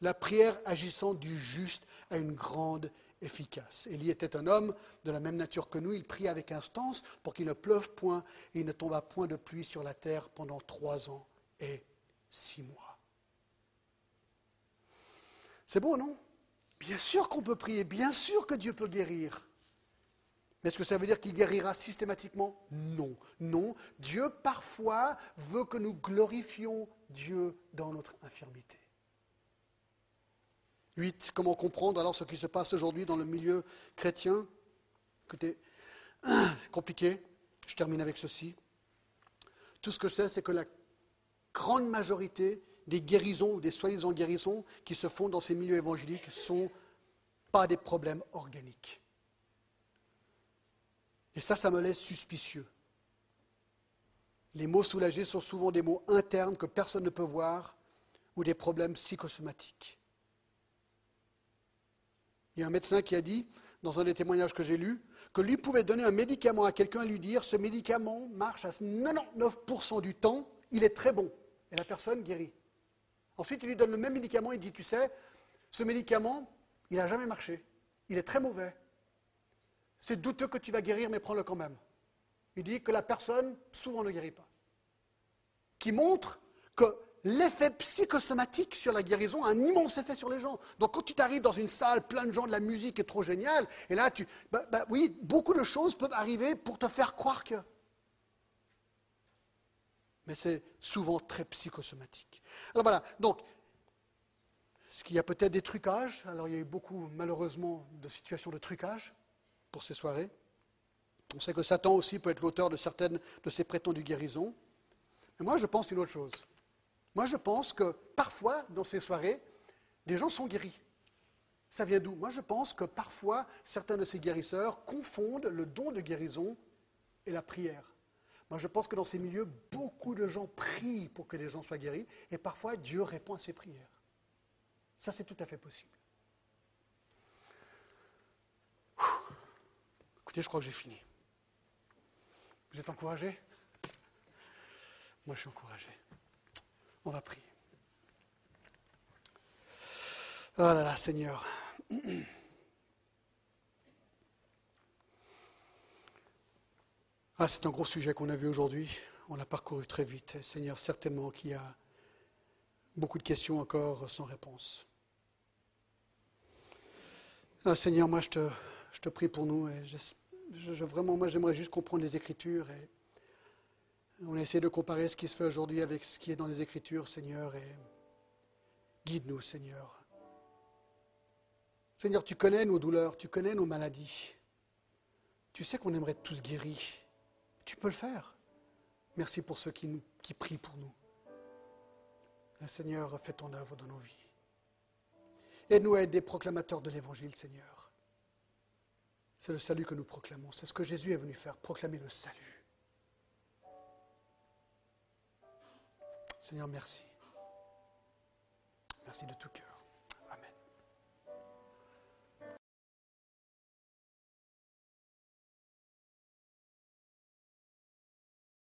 [SPEAKER 1] La prière agissant du juste a une grande efficace. Élie était un homme de la même nature que nous. Il prie avec instance pour qu'il ne pleuve point et il ne tomba point de pluie sur la terre pendant trois ans et six mois. C'est beau, non? Bien sûr qu'on peut prier, bien sûr que Dieu peut guérir. Mais est-ce que ça veut dire qu'il guérira systématiquement? Non, non. Dieu parfois veut que nous glorifions Dieu dans notre infirmité. 8. Comment comprendre alors ce qui se passe aujourd'hui dans le milieu chrétien? Écoutez, compliqué. Je termine avec ceci. Tout ce que je sais, c'est que la grande majorité des guérisons ou des soi-disant guérisons qui se font dans ces milieux évangéliques ne sont pas des problèmes organiques. Et ça, ça me laisse suspicieux. Les mots soulagés sont souvent des mots internes que personne ne peut voir ou des problèmes psychosomatiques. Il y a un médecin qui a dit, dans un des témoignages que j'ai lus, que lui pouvait donner un médicament à quelqu'un et lui dire ce médicament marche à 99% du temps, il est très bon. Et la personne guérit. Ensuite, il lui donne le même médicament, il dit, tu sais, ce médicament, il n'a jamais marché. Il est très mauvais. C'est douteux que tu vas guérir, mais prends-le quand même. Il dit que la personne, souvent, ne guérit pas. Qui montre que l'effet psychosomatique sur la guérison a un immense effet sur les gens. Donc quand tu t'arrives dans une salle plein de gens, de la musique est trop géniale, et là tu... Bah, bah oui, beaucoup de choses peuvent arriver pour te faire croire que... Mais c'est souvent très psychosomatique. Alors voilà, donc, ce qu'il y a peut-être des trucages? Alors il y a eu beaucoup, malheureusement, de situations de trucage pour ces soirées. On sait que Satan aussi peut être l'auteur de certaines de ces prétendues guérisons. Mais moi, je pense une autre chose. Moi, je pense que parfois, dans ces soirées, des gens sont guéris. Ça vient d'où? Moi, je pense que parfois, certains de ces guérisseurs confondent le don de guérison et la prière. Moi, je pense que dans ces milieux, beaucoup de gens prient pour que les gens soient guéris, et parfois Dieu répond à ces prières. Ça, c'est tout à fait possible. Écoutez, je crois que j'ai fini. Vous êtes encouragés Moi, je suis encouragé. On va prier. Oh là là, Seigneur. Ah, c'est un gros sujet qu'on a vu aujourd'hui. On l'a parcouru très vite. Seigneur, certainement qu'il y a beaucoup de questions encore sans réponse. Ah, Seigneur, moi, je te, je te prie pour nous. Et vraiment, moi, j'aimerais juste comprendre les Écritures. Et on essaie de comparer ce qui se fait aujourd'hui avec ce qui est dans les Écritures, Seigneur. Et guide-nous, Seigneur. Seigneur, tu connais nos douleurs, tu connais nos maladies. Tu sais qu'on aimerait tous guéris. Tu peux le faire. Merci pour ceux qui, qui prient pour nous. Seigneur, fais ton œuvre dans nos vies. Aide-nous à être des proclamateurs de l'Évangile, Seigneur. C'est le salut que nous proclamons. C'est ce que Jésus est venu faire, proclamer le salut. Seigneur, merci. Merci de tout cœur.